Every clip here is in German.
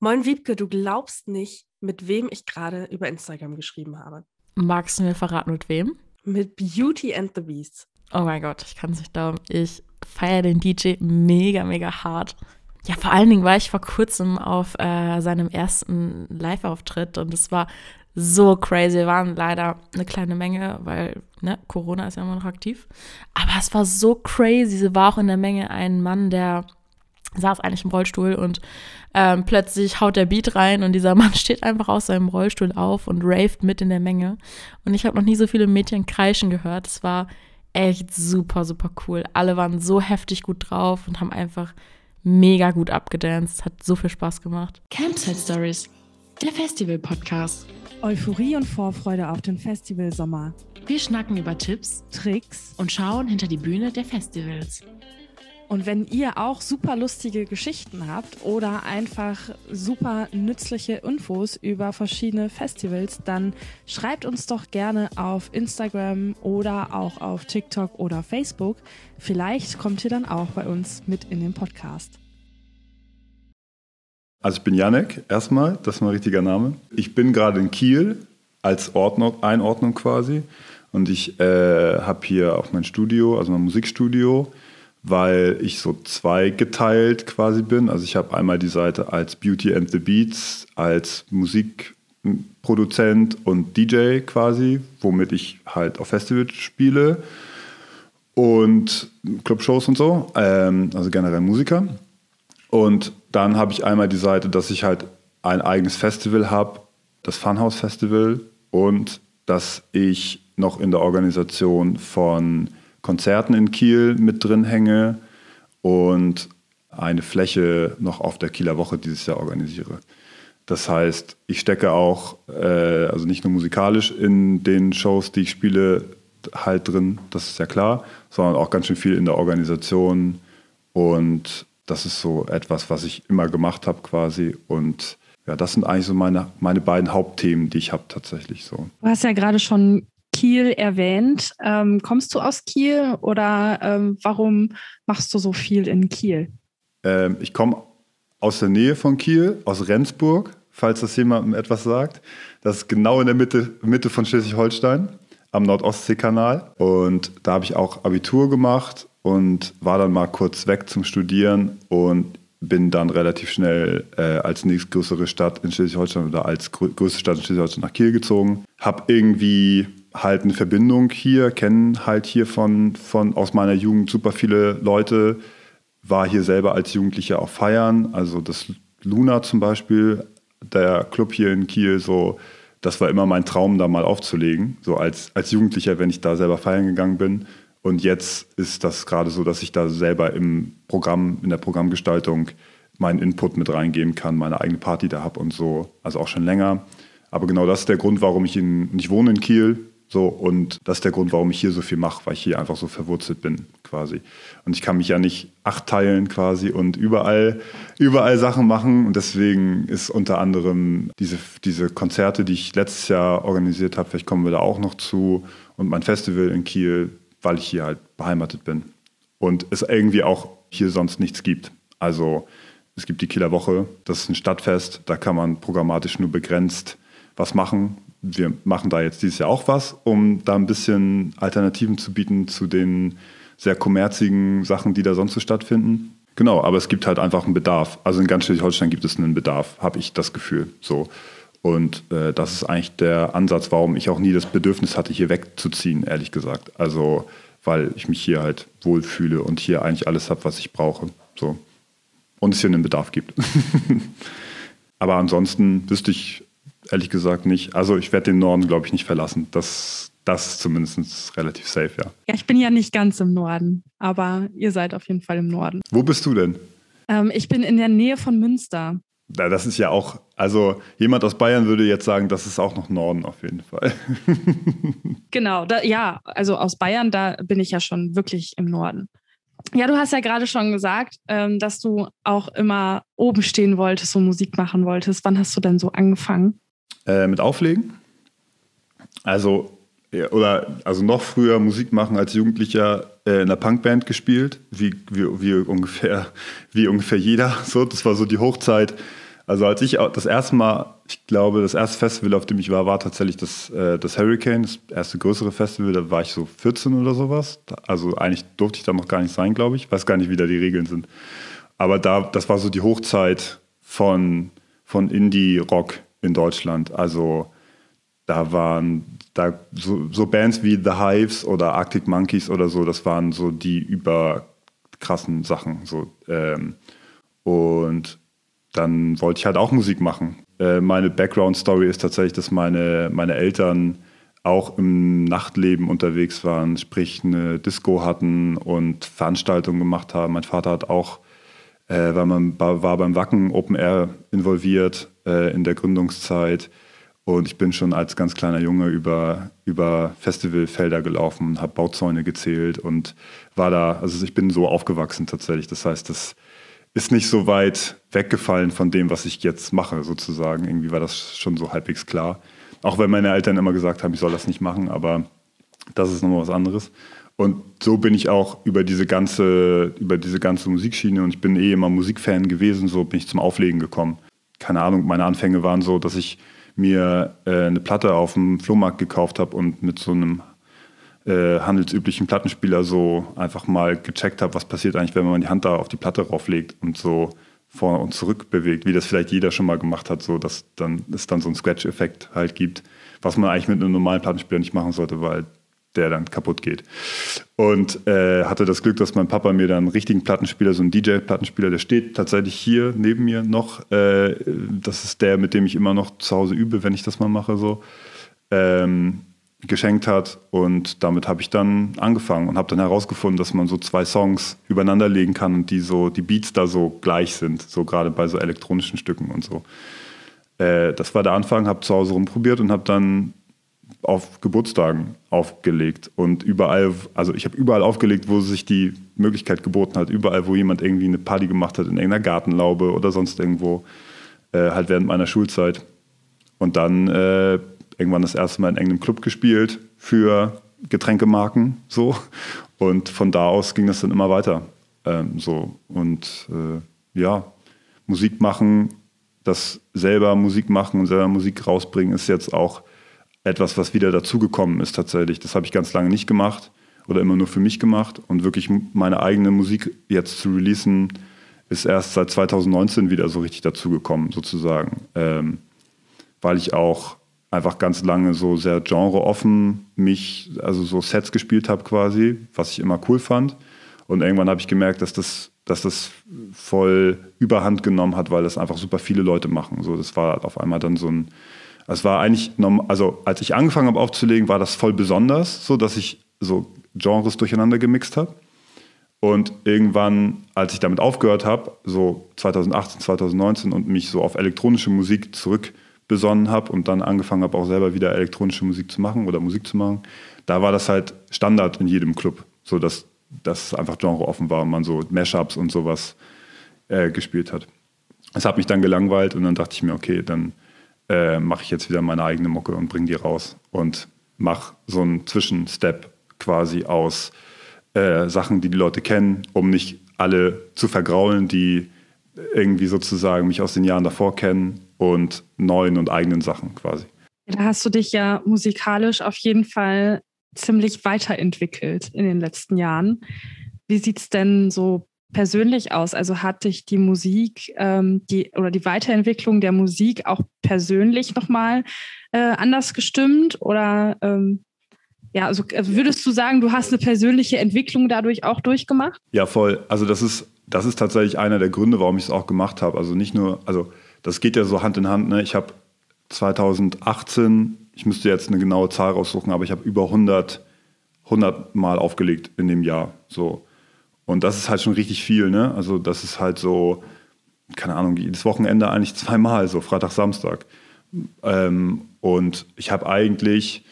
Moin Wiebke, du glaubst nicht, mit wem ich gerade über Instagram geschrieben habe. Magst du mir verraten, mit wem? Mit Beauty and the Beast. Oh mein Gott, ich kann es nicht glauben. Ich feiere den DJ mega, mega hart. Ja, vor allen Dingen war ich vor kurzem auf äh, seinem ersten Live-Auftritt und es war so crazy. Wir waren leider eine kleine Menge, weil ne, Corona ist ja immer noch aktiv. Aber es war so crazy. Sie war auch in der Menge ein Mann, der saß eigentlich im Rollstuhl und ähm, plötzlich haut der Beat rein und dieser Mann steht einfach aus seinem Rollstuhl auf und raved mit in der Menge. Und ich habe noch nie so viele Mädchen kreischen gehört. Es war echt super, super cool. Alle waren so heftig gut drauf und haben einfach mega gut abgedanced. Hat so viel Spaß gemacht. Campsite Stories, der Festival-Podcast. Euphorie und Vorfreude auf den Festivalsommer. Wir schnacken über Tipps, Tricks und schauen hinter die Bühne der Festivals. Und wenn ihr auch super lustige Geschichten habt oder einfach super nützliche Infos über verschiedene Festivals, dann schreibt uns doch gerne auf Instagram oder auch auf TikTok oder Facebook. Vielleicht kommt ihr dann auch bei uns mit in den Podcast. Also ich bin Janek, erstmal, das ist mein richtiger Name. Ich bin gerade in Kiel als Ordnung, Einordnung quasi. Und ich äh, habe hier auch mein Studio, also mein Musikstudio weil ich so zweigeteilt quasi bin. Also ich habe einmal die Seite als Beauty and the Beats, als Musikproduzent und DJ quasi, womit ich halt auf Festivals spiele und Clubshows und so, ähm, also generell Musiker. Und dann habe ich einmal die Seite, dass ich halt ein eigenes Festival habe, das Funhouse Festival und dass ich noch in der Organisation von Konzerten in Kiel mit drin hänge und eine Fläche noch auf der Kieler Woche dieses Jahr organisiere. Das heißt, ich stecke auch, äh, also nicht nur musikalisch in den Shows, die ich spiele, halt drin, das ist ja klar, sondern auch ganz schön viel in der Organisation. Und das ist so etwas, was ich immer gemacht habe quasi. Und ja, das sind eigentlich so meine, meine beiden Hauptthemen, die ich habe tatsächlich so. Du hast ja gerade schon Kiel erwähnt. Ähm, kommst du aus Kiel oder ähm, warum machst du so viel in Kiel? Ähm, ich komme aus der Nähe von Kiel, aus Rendsburg, falls das jemandem etwas sagt. Das ist genau in der Mitte, Mitte von Schleswig-Holstein am Nordostseekanal. Und da habe ich auch Abitur gemacht und war dann mal kurz weg zum Studieren und bin dann relativ schnell äh, als nächstgrößere Stadt in Schleswig-Holstein oder als größte Stadt in Schleswig-Holstein nach Kiel gezogen. Habe irgendwie halt eine Verbindung hier, kennen halt hier von, von aus meiner Jugend super viele Leute, war hier selber als Jugendlicher auch feiern, also das Luna zum Beispiel, der Club hier in Kiel, so, das war immer mein Traum, da mal aufzulegen, so als, als Jugendlicher, wenn ich da selber feiern gegangen bin. Und jetzt ist das gerade so, dass ich da selber im Programm, in der Programmgestaltung meinen Input mit reingeben kann, meine eigene Party da habe und so, also auch schon länger. Aber genau das ist der Grund, warum ich in, ich wohne in Kiel, so, und das ist der Grund, warum ich hier so viel mache, weil ich hier einfach so verwurzelt bin, quasi. Und ich kann mich ja nicht acht teilen quasi und überall, überall Sachen machen. Und deswegen ist unter anderem diese, diese Konzerte, die ich letztes Jahr organisiert habe, vielleicht kommen wir da auch noch zu, und mein Festival in Kiel, weil ich hier halt beheimatet bin. Und es irgendwie auch hier sonst nichts gibt. Also es gibt die Kieler Woche, das ist ein Stadtfest, da kann man programmatisch nur begrenzt was machen, wir machen da jetzt dieses Jahr auch was, um da ein bisschen Alternativen zu bieten zu den sehr kommerzigen Sachen, die da sonst so stattfinden. Genau, aber es gibt halt einfach einen Bedarf. Also in ganz Schleswig-Holstein gibt es einen Bedarf, habe ich das Gefühl. So. Und äh, das ist eigentlich der Ansatz, warum ich auch nie das Bedürfnis hatte, hier wegzuziehen, ehrlich gesagt. Also, weil ich mich hier halt wohlfühle und hier eigentlich alles habe, was ich brauche. So. Und es hier einen Bedarf gibt. aber ansonsten wüsste ich ehrlich gesagt nicht. Also ich werde den Norden, glaube ich, nicht verlassen. Das, das ist zumindest relativ safe, ja. Ja, ich bin ja nicht ganz im Norden, aber ihr seid auf jeden Fall im Norden. Wo bist du denn? Ähm, ich bin in der Nähe von Münster. Ja, das ist ja auch, also jemand aus Bayern würde jetzt sagen, das ist auch noch Norden auf jeden Fall. genau, da, ja, also aus Bayern, da bin ich ja schon wirklich im Norden. Ja, du hast ja gerade schon gesagt, ähm, dass du auch immer oben stehen wolltest und Musik machen wolltest. Wann hast du denn so angefangen? Äh, mit Auflegen. Also, oder also noch früher Musik machen als Jugendlicher äh, in einer Punkband gespielt, wie, wie, wie, ungefähr, wie ungefähr jeder. So, das war so die Hochzeit, Also als ich das erste Mal, ich glaube, das erste Festival, auf dem ich war, war tatsächlich das, äh, das Hurricane, das erste größere Festival. Da war ich so 14 oder sowas. Also eigentlich durfte ich da noch gar nicht sein, glaube ich. Weiß gar nicht, wie da die Regeln sind. Aber da, das war so die Hochzeit von, von Indie-Rock in Deutschland. Also da waren da so, so, Bands wie The Hives oder Arctic Monkeys oder so, das waren so die überkrassen Sachen. So, ähm, und dann wollte ich halt auch Musik machen. Äh, meine Background-Story ist tatsächlich, dass meine, meine Eltern auch im Nachtleben unterwegs waren, sprich eine Disco hatten und Veranstaltungen gemacht haben. Mein Vater hat auch, äh, weil man war beim Wacken Open Air involviert äh, in der Gründungszeit. Und ich bin schon als ganz kleiner Junge über, über Festivalfelder gelaufen, habe Bauzäune gezählt und war da, also ich bin so aufgewachsen tatsächlich. Das heißt, das ist nicht so weit weggefallen von dem, was ich jetzt mache, sozusagen. Irgendwie war das schon so halbwegs klar. Auch wenn meine Eltern immer gesagt haben, ich soll das nicht machen, aber das ist nochmal was anderes. Und so bin ich auch über diese ganze, über diese ganze Musikschiene und ich bin eh immer Musikfan gewesen, so bin ich zum Auflegen gekommen. Keine Ahnung, meine Anfänge waren so, dass ich mir äh, eine Platte auf dem Flohmarkt gekauft habe und mit so einem äh, handelsüblichen Plattenspieler so einfach mal gecheckt habe, was passiert eigentlich, wenn man die Hand da auf die Platte rauflegt und so vor und zurück bewegt, wie das vielleicht jeder schon mal gemacht hat, so dass dann es dann so einen Scratch-Effekt halt gibt, was man eigentlich mit einem normalen Plattenspieler nicht machen sollte, weil der dann kaputt geht. Und äh, hatte das Glück, dass mein Papa mir dann einen richtigen Plattenspieler, so einen DJ-Plattenspieler, der steht tatsächlich hier neben mir noch. Äh, das ist der, mit dem ich immer noch zu Hause übe, wenn ich das mal mache, so. Ähm, geschenkt hat und damit habe ich dann angefangen und habe dann herausgefunden, dass man so zwei Songs übereinander legen kann und die so die Beats da so gleich sind, so gerade bei so elektronischen Stücken und so. Äh, das war der Anfang, habe zu Hause rumprobiert und habe dann auf Geburtstagen aufgelegt und überall, also ich habe überall aufgelegt, wo sich die Möglichkeit geboten hat, überall, wo jemand irgendwie eine Party gemacht hat, in irgendeiner Gartenlaube oder sonst irgendwo, äh, halt während meiner Schulzeit. Und dann äh, irgendwann das erste Mal in irgendeinem Club gespielt für Getränkemarken so. Und von da aus ging das dann immer weiter ähm, so. Und äh, ja Musik machen das selber Musik machen und selber Musik rausbringen ist jetzt auch etwas was wieder dazugekommen ist tatsächlich das habe ich ganz lange nicht gemacht oder immer nur für mich gemacht und wirklich meine eigene Musik jetzt zu releasen ist erst seit 2019 wieder so richtig dazugekommen sozusagen ähm, weil ich auch einfach ganz lange so sehr genreoffen mich, also so Sets gespielt habe quasi, was ich immer cool fand. Und irgendwann habe ich gemerkt, dass das, dass das voll überhand genommen hat, weil das einfach super viele Leute machen. So, das war auf einmal dann so ein, es war eigentlich, also als ich angefangen habe aufzulegen, war das voll besonders, so dass ich so Genres durcheinander gemixt habe. Und irgendwann, als ich damit aufgehört habe, so 2018, 2019 und mich so auf elektronische Musik zurück besonnen habe und dann angefangen habe, auch selber wieder elektronische Musik zu machen oder Musik zu machen, da war das halt Standard in jedem Club, so dass, dass es einfach Genre offen war und man so Mashups und sowas äh, gespielt hat. Es hat mich dann gelangweilt und dann dachte ich mir, okay, dann äh, mache ich jetzt wieder meine eigene Mucke und bringe die raus und mache so einen Zwischenstep quasi aus äh, Sachen, die die Leute kennen, um nicht alle zu vergraulen, die irgendwie sozusagen mich aus den Jahren davor kennen und neuen und eigenen Sachen quasi. Da hast du dich ja musikalisch auf jeden Fall ziemlich weiterentwickelt in den letzten Jahren. Wie sieht es denn so persönlich aus? Also hat dich die Musik ähm, die, oder die Weiterentwicklung der Musik auch persönlich nochmal äh, anders gestimmt? Oder ähm, ja, also, also würdest du sagen, du hast eine persönliche Entwicklung dadurch auch durchgemacht? Ja, voll. Also das ist, das ist tatsächlich einer der Gründe, warum ich es auch gemacht habe. Also nicht nur, also das geht ja so Hand in Hand. Ne? Ich habe 2018, ich müsste jetzt eine genaue Zahl raussuchen, aber ich habe über 100, 100 Mal aufgelegt in dem Jahr. So. Und das ist halt schon richtig viel. Ne? Also das ist halt so, keine Ahnung, jedes Wochenende eigentlich zweimal, so Freitag, Samstag. Ähm, und ich habe eigentlich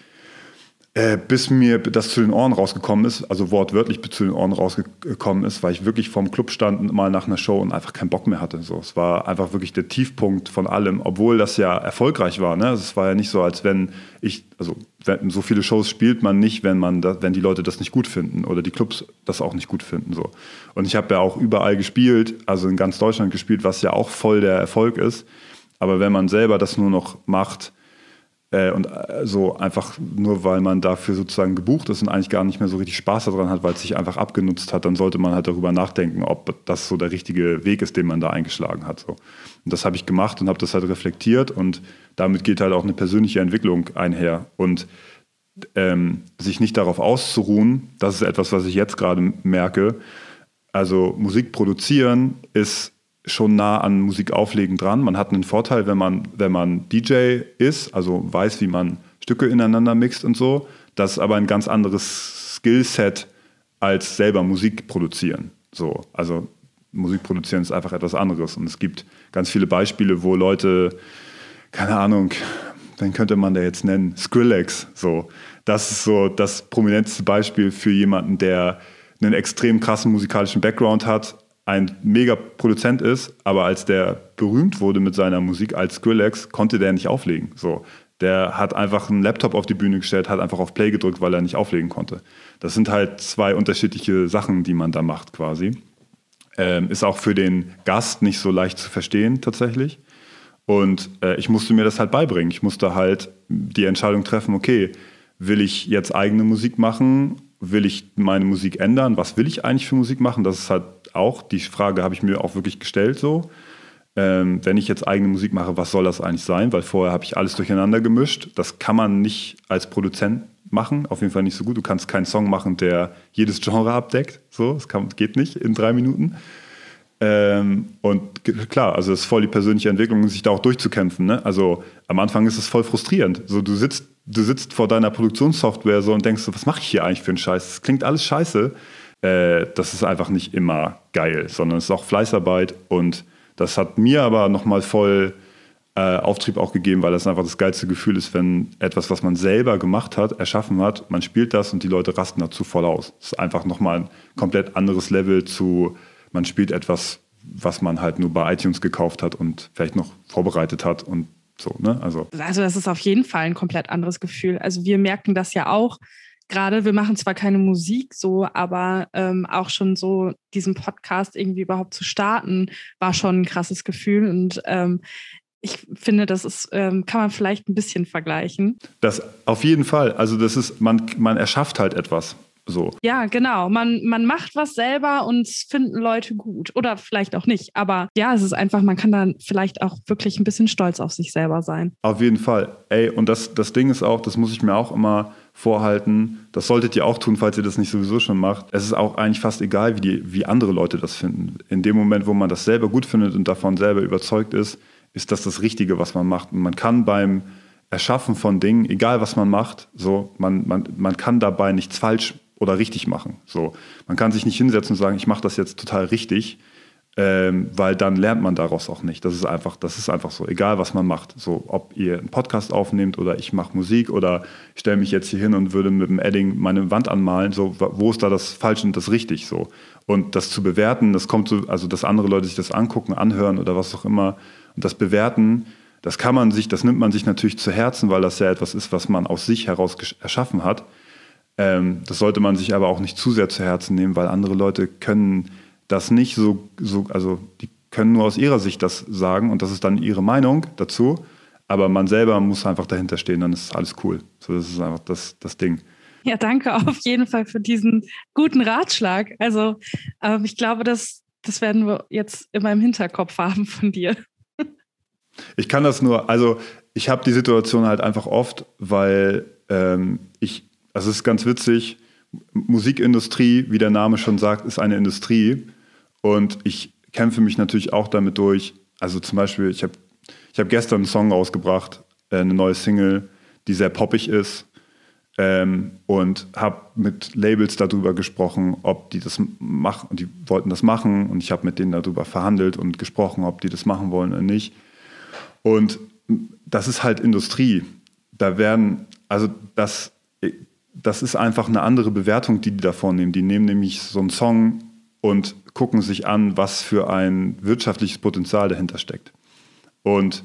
Äh, bis mir das zu den Ohren rausgekommen ist, also wortwörtlich zu den Ohren rausgekommen ist, weil ich wirklich vorm Club stand mal nach einer Show und einfach keinen Bock mehr hatte. So, es war einfach wirklich der Tiefpunkt von allem, obwohl das ja erfolgreich war. Ne? Also es war ja nicht so, als wenn ich, also so viele Shows spielt man nicht, wenn man, da, wenn die Leute das nicht gut finden oder die Clubs das auch nicht gut finden. So. Und ich habe ja auch überall gespielt, also in ganz Deutschland gespielt, was ja auch voll der Erfolg ist. Aber wenn man selber das nur noch macht, äh, und äh, so einfach nur, weil man dafür sozusagen gebucht ist und eigentlich gar nicht mehr so richtig Spaß daran hat, weil es sich einfach abgenutzt hat, dann sollte man halt darüber nachdenken, ob das so der richtige Weg ist, den man da eingeschlagen hat. So. Und das habe ich gemacht und habe das halt reflektiert und damit geht halt auch eine persönliche Entwicklung einher. Und ähm, sich nicht darauf auszuruhen, das ist etwas, was ich jetzt gerade merke. Also Musik produzieren ist schon nah an Musik auflegen dran. Man hat einen Vorteil, wenn man, wenn man DJ ist, also weiß, wie man Stücke ineinander mixt und so. Das ist aber ein ganz anderes Skillset als selber Musik produzieren. So, also Musik produzieren ist einfach etwas anderes. Und es gibt ganz viele Beispiele, wo Leute, keine Ahnung, wen könnte man da jetzt nennen? Skrillex. So, das ist so das prominenteste Beispiel für jemanden, der einen extrem krassen musikalischen Background hat, ein mega Produzent ist, aber als der berühmt wurde mit seiner Musik als Skrillex, konnte der nicht auflegen. So, der hat einfach einen Laptop auf die Bühne gestellt, hat einfach auf Play gedrückt, weil er nicht auflegen konnte. Das sind halt zwei unterschiedliche Sachen, die man da macht quasi. Ähm, ist auch für den Gast nicht so leicht zu verstehen tatsächlich. Und äh, ich musste mir das halt beibringen. Ich musste halt die Entscheidung treffen, okay, will ich jetzt eigene Musik machen? Will ich meine Musik ändern? Was will ich eigentlich für Musik machen? Das ist halt auch, die Frage habe ich mir auch wirklich gestellt so. Ähm, wenn ich jetzt eigene Musik mache, was soll das eigentlich sein? Weil vorher habe ich alles durcheinander gemischt. Das kann man nicht als Produzent machen, auf jeden Fall nicht so gut. Du kannst keinen Song machen, der jedes Genre abdeckt. So, das kann, geht nicht in drei Minuten. Ähm, und klar, also es ist voll die persönliche Entwicklung, sich da auch durchzukämpfen. Ne? Also am Anfang ist es voll frustrierend. So, du sitzt, du sitzt vor deiner Produktionssoftware so und denkst so, was mache ich hier eigentlich für einen Scheiß? Das klingt alles scheiße äh, das ist einfach nicht immer geil, sondern es ist auch Fleißarbeit und das hat mir aber nochmal voll äh, Auftrieb auch gegeben, weil das einfach das geilste Gefühl ist, wenn etwas, was man selber gemacht hat, erschaffen hat, man spielt das und die Leute rasten dazu voll aus. Das ist einfach nochmal ein komplett anderes Level zu, man spielt etwas, was man halt nur bei iTunes gekauft hat und vielleicht noch vorbereitet hat und so, ne? Also. also das ist auf jeden Fall ein komplett anderes Gefühl. Also wir merken das ja auch, gerade, wir machen zwar keine Musik so, aber ähm, auch schon so diesen Podcast irgendwie überhaupt zu starten, war schon ein krasses Gefühl. Und ähm, ich finde, das ist, ähm, kann man vielleicht ein bisschen vergleichen. Das auf jeden Fall. Also das ist, man, man erschafft halt etwas. So. Ja, genau. Man, man macht was selber und es finden Leute gut. Oder vielleicht auch nicht. Aber ja, es ist einfach, man kann dann vielleicht auch wirklich ein bisschen stolz auf sich selber sein. Auf jeden Fall. Ey, und das, das Ding ist auch, das muss ich mir auch immer vorhalten. Das solltet ihr auch tun, falls ihr das nicht sowieso schon macht. Es ist auch eigentlich fast egal, wie, die, wie andere Leute das finden. In dem Moment, wo man das selber gut findet und davon selber überzeugt ist, ist das das Richtige, was man macht. Und man kann beim Erschaffen von Dingen, egal was man macht, so, man, man, man kann dabei nichts falsch oder richtig machen. So, man kann sich nicht hinsetzen und sagen, ich mache das jetzt total richtig, ähm, weil dann lernt man daraus auch nicht. Das ist einfach, das ist einfach so, egal was man macht. So, ob ihr einen Podcast aufnehmt oder ich mache Musik oder ich stelle mich jetzt hier hin und würde mit dem Edding meine Wand anmalen. So, wo ist da das falsch und das richtig? So und das zu bewerten, das kommt so, also dass andere Leute sich das angucken, anhören oder was auch immer und das bewerten. Das kann man sich, das nimmt man sich natürlich zu Herzen, weil das ja etwas ist, was man aus sich heraus erschaffen hat. Ähm, das sollte man sich aber auch nicht zu sehr zu Herzen nehmen, weil andere Leute können das nicht so, so, also die können nur aus ihrer Sicht das sagen und das ist dann ihre Meinung dazu. Aber man selber muss einfach dahinter stehen, dann ist alles cool. So, das ist einfach das, das Ding. Ja, danke auf jeden Fall für diesen guten Ratschlag. Also äh, ich glaube, das, das werden wir jetzt immer im Hinterkopf haben von dir. Ich kann das nur, also ich habe die Situation halt einfach oft, weil ähm, ich, also es ist ganz witzig, Musikindustrie, wie der Name schon sagt, ist eine Industrie. Und ich kämpfe mich natürlich auch damit durch. Also zum Beispiel, ich habe ich hab gestern einen Song rausgebracht, äh, eine neue Single, die sehr poppig ist. Ähm, und habe mit Labels darüber gesprochen, ob die das machen. Die wollten das machen und ich habe mit denen darüber verhandelt und gesprochen, ob die das machen wollen oder nicht. Und das ist halt Industrie. Da werden, also das das ist einfach eine andere Bewertung, die die da vornehmen. Die nehmen nämlich so einen Song und gucken sich an, was für ein wirtschaftliches Potenzial dahinter steckt. Und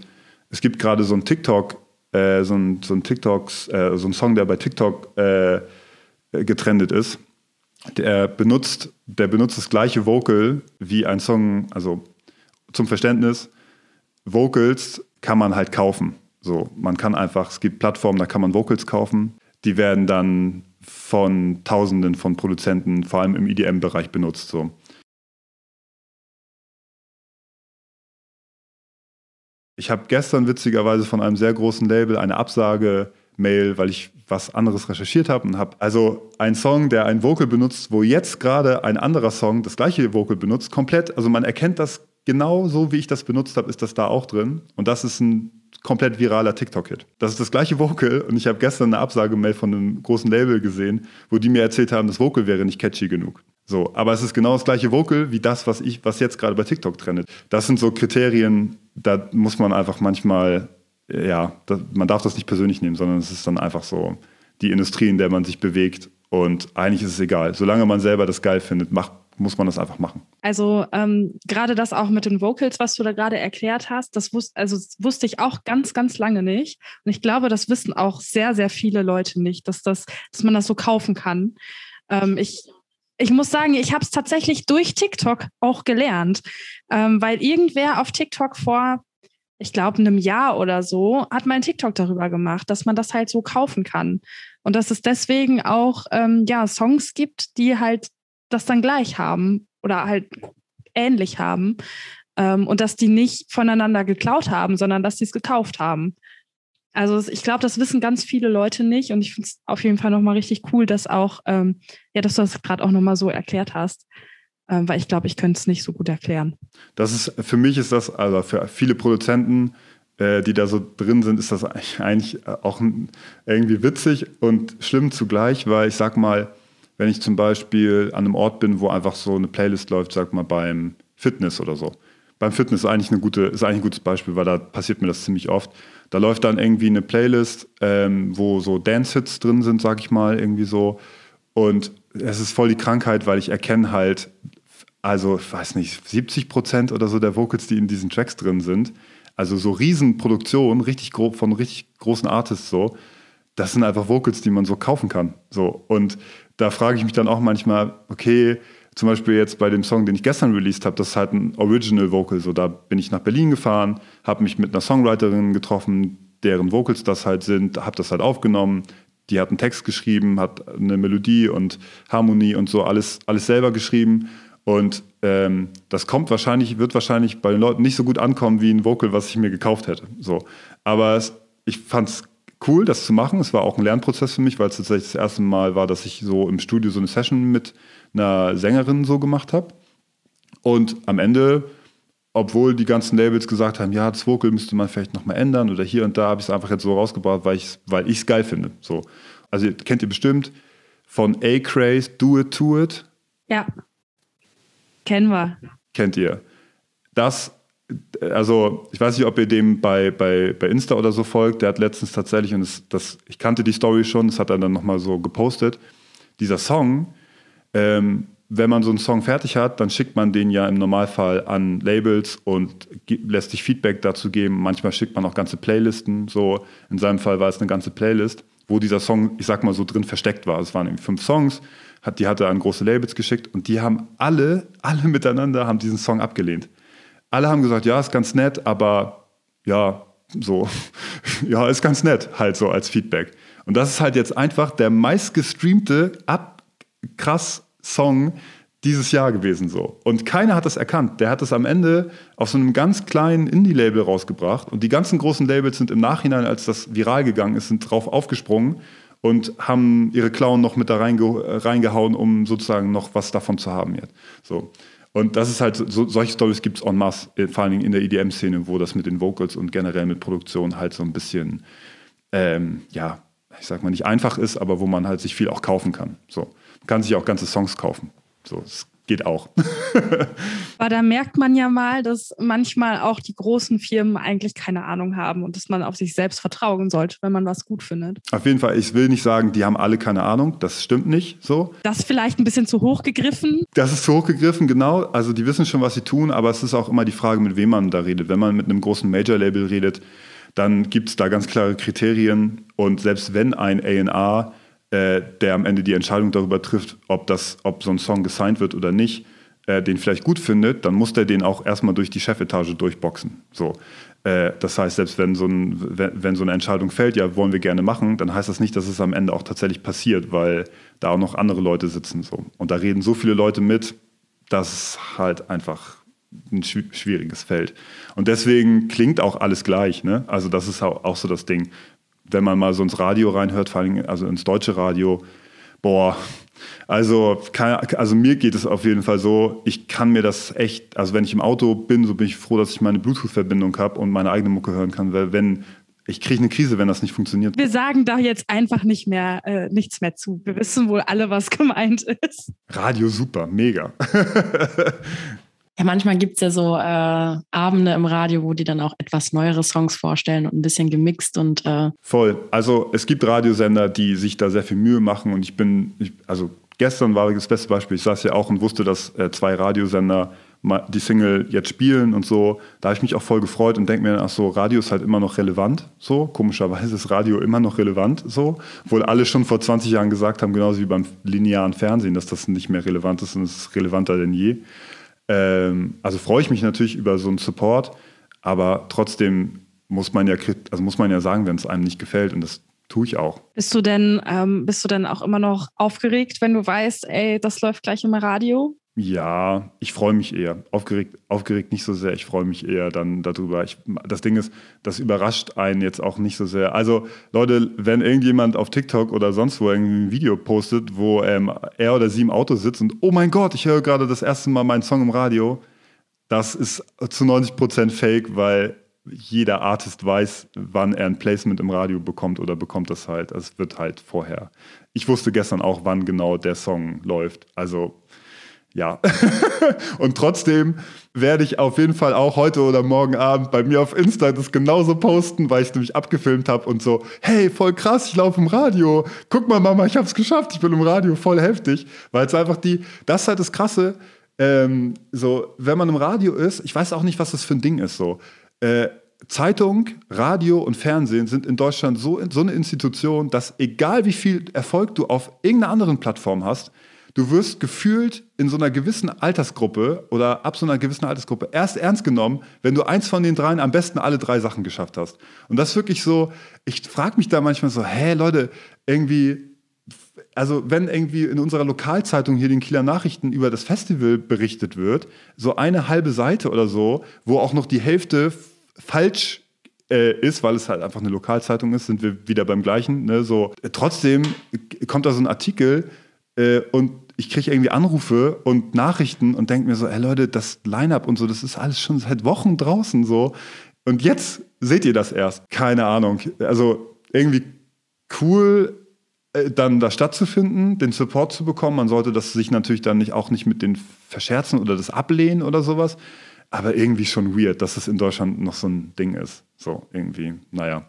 es gibt gerade so ein TikTok, äh, so ein, so ein TikToks, äh, so ein Song, der bei TikTok äh, getrendet ist. Der benutzt, der benutzt das gleiche Vocal wie ein Song, also zum Verständnis, Vocals kann man halt kaufen. So, man kann einfach, es gibt Plattformen, da kann man Vocals kaufen. Die werden dann von Tausenden von Produzenten, vor allem im EDM-Bereich benutzt. So. Ich habe gestern witzigerweise von einem sehr großen Label eine Absage-Mail, weil ich was anderes recherchiert habe und habe also einen Song, der ein Vocal benutzt, wo jetzt gerade ein anderer Song das gleiche Vocal benutzt, komplett, also man erkennt das genau so, wie ich das benutzt habe, ist das da auch drin. Und das ist ein komplett viraler TikTok-Hit. Das ist das gleiche Vocal und ich habe gestern eine Absagemail von einem großen Label gesehen, wo die mir erzählt haben, das Vocal wäre nicht catchy genug. So, aber es ist genau das gleiche Vocal wie das, was ich, was jetzt gerade bei TikTok trendet. Das sind so Kriterien, da muss man einfach manchmal, ja, das, man darf das nicht persönlich nehmen, sondern es ist dann einfach so die Industrie, in der man sich bewegt und eigentlich ist es egal. Solange man selber das geil findet, macht muss man das einfach machen. Also ähm, gerade das auch mit den Vocals, was du da gerade erklärt hast, das, wus also, das wusste ich auch ganz, ganz lange nicht. Und ich glaube, das wissen auch sehr, sehr viele Leute nicht, dass, das, dass man das so kaufen kann. Ähm, ich, ich muss sagen, ich habe es tatsächlich durch TikTok auch gelernt, ähm, weil irgendwer auf TikTok vor, ich glaube, einem Jahr oder so, hat mein TikTok darüber gemacht, dass man das halt so kaufen kann. Und dass es deswegen auch ähm, ja, Songs gibt, die halt das dann gleich haben oder halt ähnlich haben ähm, und dass die nicht voneinander geklaut haben, sondern dass sie es gekauft haben. Also ich glaube, das wissen ganz viele Leute nicht und ich finde es auf jeden Fall nochmal richtig cool, dass auch, ähm, ja, dass du das gerade auch nochmal so erklärt hast, ähm, weil ich glaube, ich könnte es nicht so gut erklären. Das ist, für mich ist das, also für viele Produzenten, äh, die da so drin sind, ist das eigentlich auch irgendwie witzig und schlimm zugleich, weil ich sag mal, wenn ich zum Beispiel an einem Ort bin, wo einfach so eine Playlist läuft, sag mal beim Fitness oder so. Beim Fitness ist eigentlich, eine gute, ist eigentlich ein gutes Beispiel, weil da passiert mir das ziemlich oft. Da läuft dann irgendwie eine Playlist, ähm, wo so Dance-Hits drin sind, sag ich mal, irgendwie so. Und es ist voll die Krankheit, weil ich erkenne halt, also, ich weiß nicht, 70 Prozent oder so der Vocals, die in diesen Tracks drin sind. Also so Riesenproduktionen, richtig grob von richtig großen Artists so. Das sind einfach Vocals, die man so kaufen kann. So. Und da frage ich mich dann auch manchmal, okay, zum Beispiel jetzt bei dem Song, den ich gestern released habe, das ist halt ein Original Vocal. So, da bin ich nach Berlin gefahren, habe mich mit einer Songwriterin getroffen, deren Vocals das halt sind, habe das halt aufgenommen. Die hat einen Text geschrieben, hat eine Melodie und Harmonie und so alles, alles selber geschrieben. Und ähm, das kommt wahrscheinlich, wird wahrscheinlich bei den Leuten nicht so gut ankommen wie ein Vocal, was ich mir gekauft hätte. So. Aber es, ich fand es cool, das zu machen. Es war auch ein Lernprozess für mich, weil es tatsächlich das erste Mal war, dass ich so im Studio so eine Session mit einer Sängerin so gemacht habe. Und am Ende, obwohl die ganzen Labels gesagt haben, ja, das Vocal müsste man vielleicht nochmal ändern oder hier und da, habe ich es einfach jetzt so rausgebracht, weil ich es weil geil finde. So. Also kennt ihr bestimmt von A-Craze, Do It, To It. Ja, kennen wir. Kennt ihr. Das also ich weiß nicht, ob ihr dem bei, bei, bei Insta oder so folgt, der hat letztens tatsächlich, und das, das, ich kannte die Story schon, das hat er dann nochmal so gepostet, dieser Song, ähm, wenn man so einen Song fertig hat, dann schickt man den ja im Normalfall an Labels und lässt sich Feedback dazu geben. Manchmal schickt man auch ganze Playlisten. So in seinem Fall war es eine ganze Playlist, wo dieser Song, ich sag mal so drin versteckt war. Es waren irgendwie fünf Songs, hat, die hat er an große Labels geschickt und die haben alle, alle miteinander haben diesen Song abgelehnt alle haben gesagt, ja, ist ganz nett, aber ja, so, ja, ist ganz nett, halt so als Feedback. Und das ist halt jetzt einfach der meistgestreamte, ab krass Song dieses Jahr gewesen so. Und keiner hat das erkannt. Der hat es am Ende auf so einem ganz kleinen Indie-Label rausgebracht. Und die ganzen großen Labels sind im Nachhinein, als das viral gegangen ist, sind drauf aufgesprungen und haben ihre Klauen noch mit da reinge reingehauen, um sozusagen noch was davon zu haben jetzt. So. Und das ist halt, so, solche Stories gibt es en masse, äh, vor allen Dingen in der EDM-Szene, wo das mit den Vocals und generell mit Produktion halt so ein bisschen, ähm, ja, ich sag mal nicht einfach ist, aber wo man halt sich viel auch kaufen kann. So. Man kann sich auch ganze Songs kaufen. So, es geht auch. Aber da merkt man ja mal, dass manchmal auch die großen Firmen eigentlich keine Ahnung haben und dass man auf sich selbst vertrauen sollte, wenn man was gut findet. Auf jeden Fall, ich will nicht sagen, die haben alle keine Ahnung. Das stimmt nicht so. Das ist vielleicht ein bisschen zu hoch gegriffen. Das ist zu hoch gegriffen, genau. Also die wissen schon, was sie tun, aber es ist auch immer die Frage, mit wem man da redet. Wenn man mit einem großen Major-Label redet, dann gibt es da ganz klare Kriterien. Und selbst wenn ein A&R, äh, der am Ende die Entscheidung darüber trifft, ob, das, ob so ein Song gesigned wird oder nicht, äh, den vielleicht gut findet, dann muss der den auch erstmal durch die Chefetage durchboxen. So. Äh, das heißt, selbst wenn so, ein, wenn, so eine Entscheidung fällt, ja, wollen wir gerne machen, dann heißt das nicht, dass es am Ende auch tatsächlich passiert, weil da auch noch andere Leute sitzen. So. Und da reden so viele Leute mit, dass halt einfach ein schwieriges Feld. Und deswegen klingt auch alles gleich. Ne? Also das ist auch so das Ding. Wenn man mal so ins Radio reinhört, vor allem also ins deutsche Radio, boah, also, kann, also mir geht es auf jeden Fall so, ich kann mir das echt, also wenn ich im Auto bin, so bin ich froh, dass ich meine Bluetooth-Verbindung habe und meine eigene Mucke hören kann, weil wenn ich kriege eine Krise, wenn das nicht funktioniert. Wir sagen da jetzt einfach nicht mehr äh, nichts mehr zu. Wir wissen wohl alle, was gemeint ist. Radio super, mega. Ja, manchmal gibt es ja so äh, Abende im Radio, wo die dann auch etwas neuere Songs vorstellen und ein bisschen gemixt und. Äh Voll. Also es gibt Radiosender, die sich da sehr viel Mühe machen und ich bin, ich, also gestern war das beste Beispiel. Ich saß ja auch und wusste, dass äh, zwei Radiosender die Single jetzt spielen und so. Da habe ich mich auch voll gefreut und denke mir, ach so, Radio ist halt immer noch relevant. So, komischerweise ist Radio immer noch relevant. So, obwohl alle schon vor 20 Jahren gesagt haben, genauso wie beim linearen Fernsehen, dass das nicht mehr relevant ist und es ist relevanter denn je. Ähm, also freue ich mich natürlich über so einen Support, aber trotzdem muss man ja, also muss man ja sagen, wenn es einem nicht gefällt und das tue ich auch. Bist du denn, ähm, bist du denn auch immer noch aufgeregt, wenn du weißt, ey, das läuft gleich im Radio? Ja, ich freue mich eher. Aufgeregt, aufgeregt nicht so sehr. Ich freue mich eher dann darüber. Ich, das Ding ist, das überrascht einen jetzt auch nicht so sehr. Also Leute, wenn irgendjemand auf TikTok oder sonst wo ein Video postet, wo ähm, er oder sie im Auto sitzt und oh mein Gott, ich höre gerade das erste Mal meinen Song im Radio, das ist zu 90 Prozent Fake, weil jeder Artist weiß, wann er ein Placement im Radio bekommt oder bekommt das halt. Es wird halt vorher. Ich wusste gestern auch, wann genau der Song läuft. Also ja. und trotzdem werde ich auf jeden Fall auch heute oder morgen Abend bei mir auf Insta das genauso posten, weil ich es nämlich abgefilmt habe und so, hey, voll krass, ich laufe im Radio. Guck mal, Mama, ich habe es geschafft, ich bin im Radio, voll heftig. Weil es einfach die, das ist halt das Krasse, ähm, so, wenn man im Radio ist, ich weiß auch nicht, was das für ein Ding ist, so. Äh, Zeitung, Radio und Fernsehen sind in Deutschland so, so eine Institution, dass egal wie viel Erfolg du auf irgendeiner anderen Plattform hast, du wirst gefühlt in so einer gewissen Altersgruppe oder ab so einer gewissen Altersgruppe erst ernst genommen, wenn du eins von den dreien am besten alle drei Sachen geschafft hast. Und das ist wirklich so, ich frage mich da manchmal so, hä Leute, irgendwie, also wenn irgendwie in unserer Lokalzeitung hier den Kieler Nachrichten über das Festival berichtet wird, so eine halbe Seite oder so, wo auch noch die Hälfte falsch äh, ist, weil es halt einfach eine Lokalzeitung ist, sind wir wieder beim gleichen. Ne? So, trotzdem kommt da so ein Artikel, äh, und ich kriege irgendwie Anrufe und Nachrichten und denke mir so, ey Leute, das Line-Up und so, das ist alles schon seit Wochen draußen so. Und jetzt seht ihr das erst. Keine Ahnung. Also irgendwie cool, äh, dann da stattzufinden, den Support zu bekommen. Man sollte das sich natürlich dann nicht auch nicht mit den verscherzen oder das ablehnen oder sowas. Aber irgendwie schon weird, dass es in Deutschland noch so ein Ding ist. So, irgendwie, naja.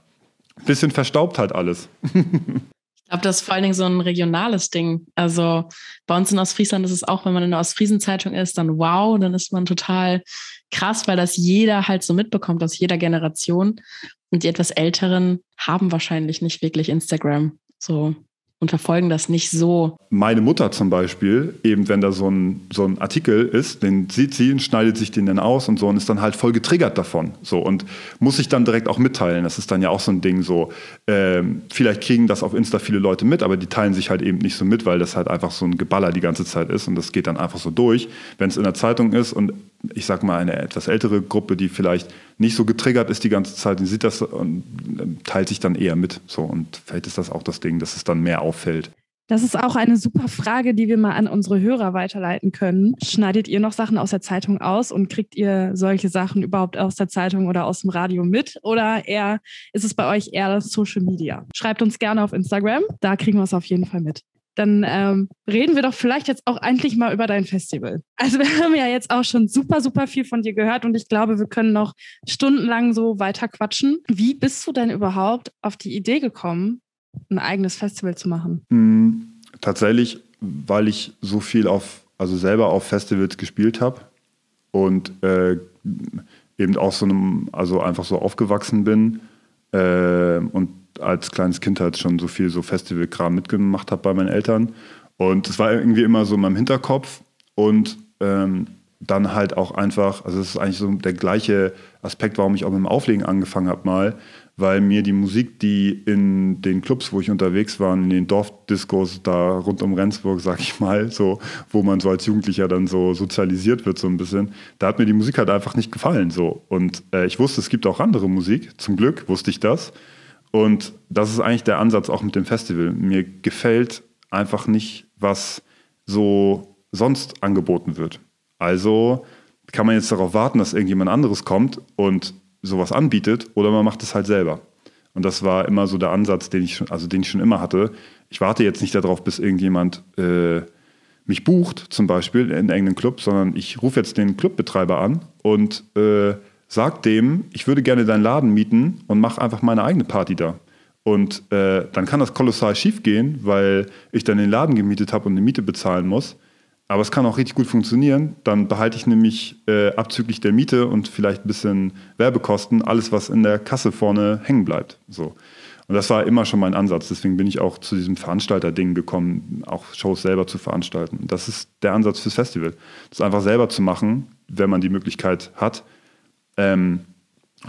Bisschen verstaubt halt alles. glaube, das ist vor allen Dingen so ein regionales Ding. Also bei uns in Ostfriesland ist es auch, wenn man in der Ostfriesenzeitung ist, dann wow, dann ist man total krass, weil das jeder halt so mitbekommt aus jeder Generation. Und die etwas Älteren haben wahrscheinlich nicht wirklich Instagram. So und verfolgen das nicht so. Meine Mutter zum Beispiel, eben wenn da so ein, so ein Artikel ist, den sieht sie und schneidet sich den dann aus und so und ist dann halt voll getriggert davon. So und muss sich dann direkt auch mitteilen. Das ist dann ja auch so ein Ding so, ähm, vielleicht kriegen das auf Insta viele Leute mit, aber die teilen sich halt eben nicht so mit, weil das halt einfach so ein Geballer die ganze Zeit ist und das geht dann einfach so durch. Wenn es in der Zeitung ist und ich sag mal eine etwas ältere Gruppe, die vielleicht nicht so getriggert ist die ganze Zeit, die sieht das und teilt sich dann eher mit. So und vielleicht ist das auch das Ding, dass es dann mehr auffällt. Das ist auch eine super Frage, die wir mal an unsere Hörer weiterleiten können. Schneidet ihr noch Sachen aus der Zeitung aus und kriegt ihr solche Sachen überhaupt aus der Zeitung oder aus dem Radio mit? Oder eher ist es bei euch eher Social Media? Schreibt uns gerne auf Instagram, da kriegen wir es auf jeden Fall mit. Dann ähm, reden wir doch vielleicht jetzt auch endlich mal über dein Festival. Also wir haben ja jetzt auch schon super, super viel von dir gehört und ich glaube, wir können noch stundenlang so weiter quatschen. Wie bist du denn überhaupt auf die Idee gekommen, ein eigenes Festival zu machen? Hm, tatsächlich, weil ich so viel auf, also selber auf Festivals gespielt habe und äh, eben auch so einem, also einfach so aufgewachsen bin äh, und als kleines Kind halt schon so viel so Festivalkram mitgemacht habe bei meinen Eltern. Und es war irgendwie immer so in meinem Hinterkopf und ähm, dann halt auch einfach, also es ist eigentlich so der gleiche Aspekt, warum ich auch mit dem Auflegen angefangen habe mal, weil mir die Musik, die in den Clubs, wo ich unterwegs war, in den Dorfdiskos da rund um Rendsburg, sag ich mal, so, wo man so als Jugendlicher dann so sozialisiert wird so ein bisschen, da hat mir die Musik halt einfach nicht gefallen so. Und äh, ich wusste, es gibt auch andere Musik, zum Glück wusste ich das. Und das ist eigentlich der Ansatz auch mit dem Festival. Mir gefällt einfach nicht, was so sonst angeboten wird. Also kann man jetzt darauf warten, dass irgendjemand anderes kommt und sowas anbietet oder man macht es halt selber. Und das war immer so der Ansatz, den ich schon, also den ich schon immer hatte. Ich warte jetzt nicht darauf, bis irgendjemand äh, mich bucht, zum Beispiel in irgendeinem Club, sondern ich rufe jetzt den Clubbetreiber an und äh, sag dem, ich würde gerne deinen Laden mieten und mach einfach meine eigene Party da. Und äh, dann kann das kolossal schief gehen, weil ich dann den Laden gemietet habe und eine Miete bezahlen muss. Aber es kann auch richtig gut funktionieren. Dann behalte ich nämlich äh, abzüglich der Miete und vielleicht ein bisschen Werbekosten alles, was in der Kasse vorne hängen bleibt. So. Und das war immer schon mein Ansatz. Deswegen bin ich auch zu diesem Veranstalter-Ding gekommen, auch Shows selber zu veranstalten. Das ist der Ansatz fürs Festival. Das einfach selber zu machen, wenn man die Möglichkeit hat, ähm,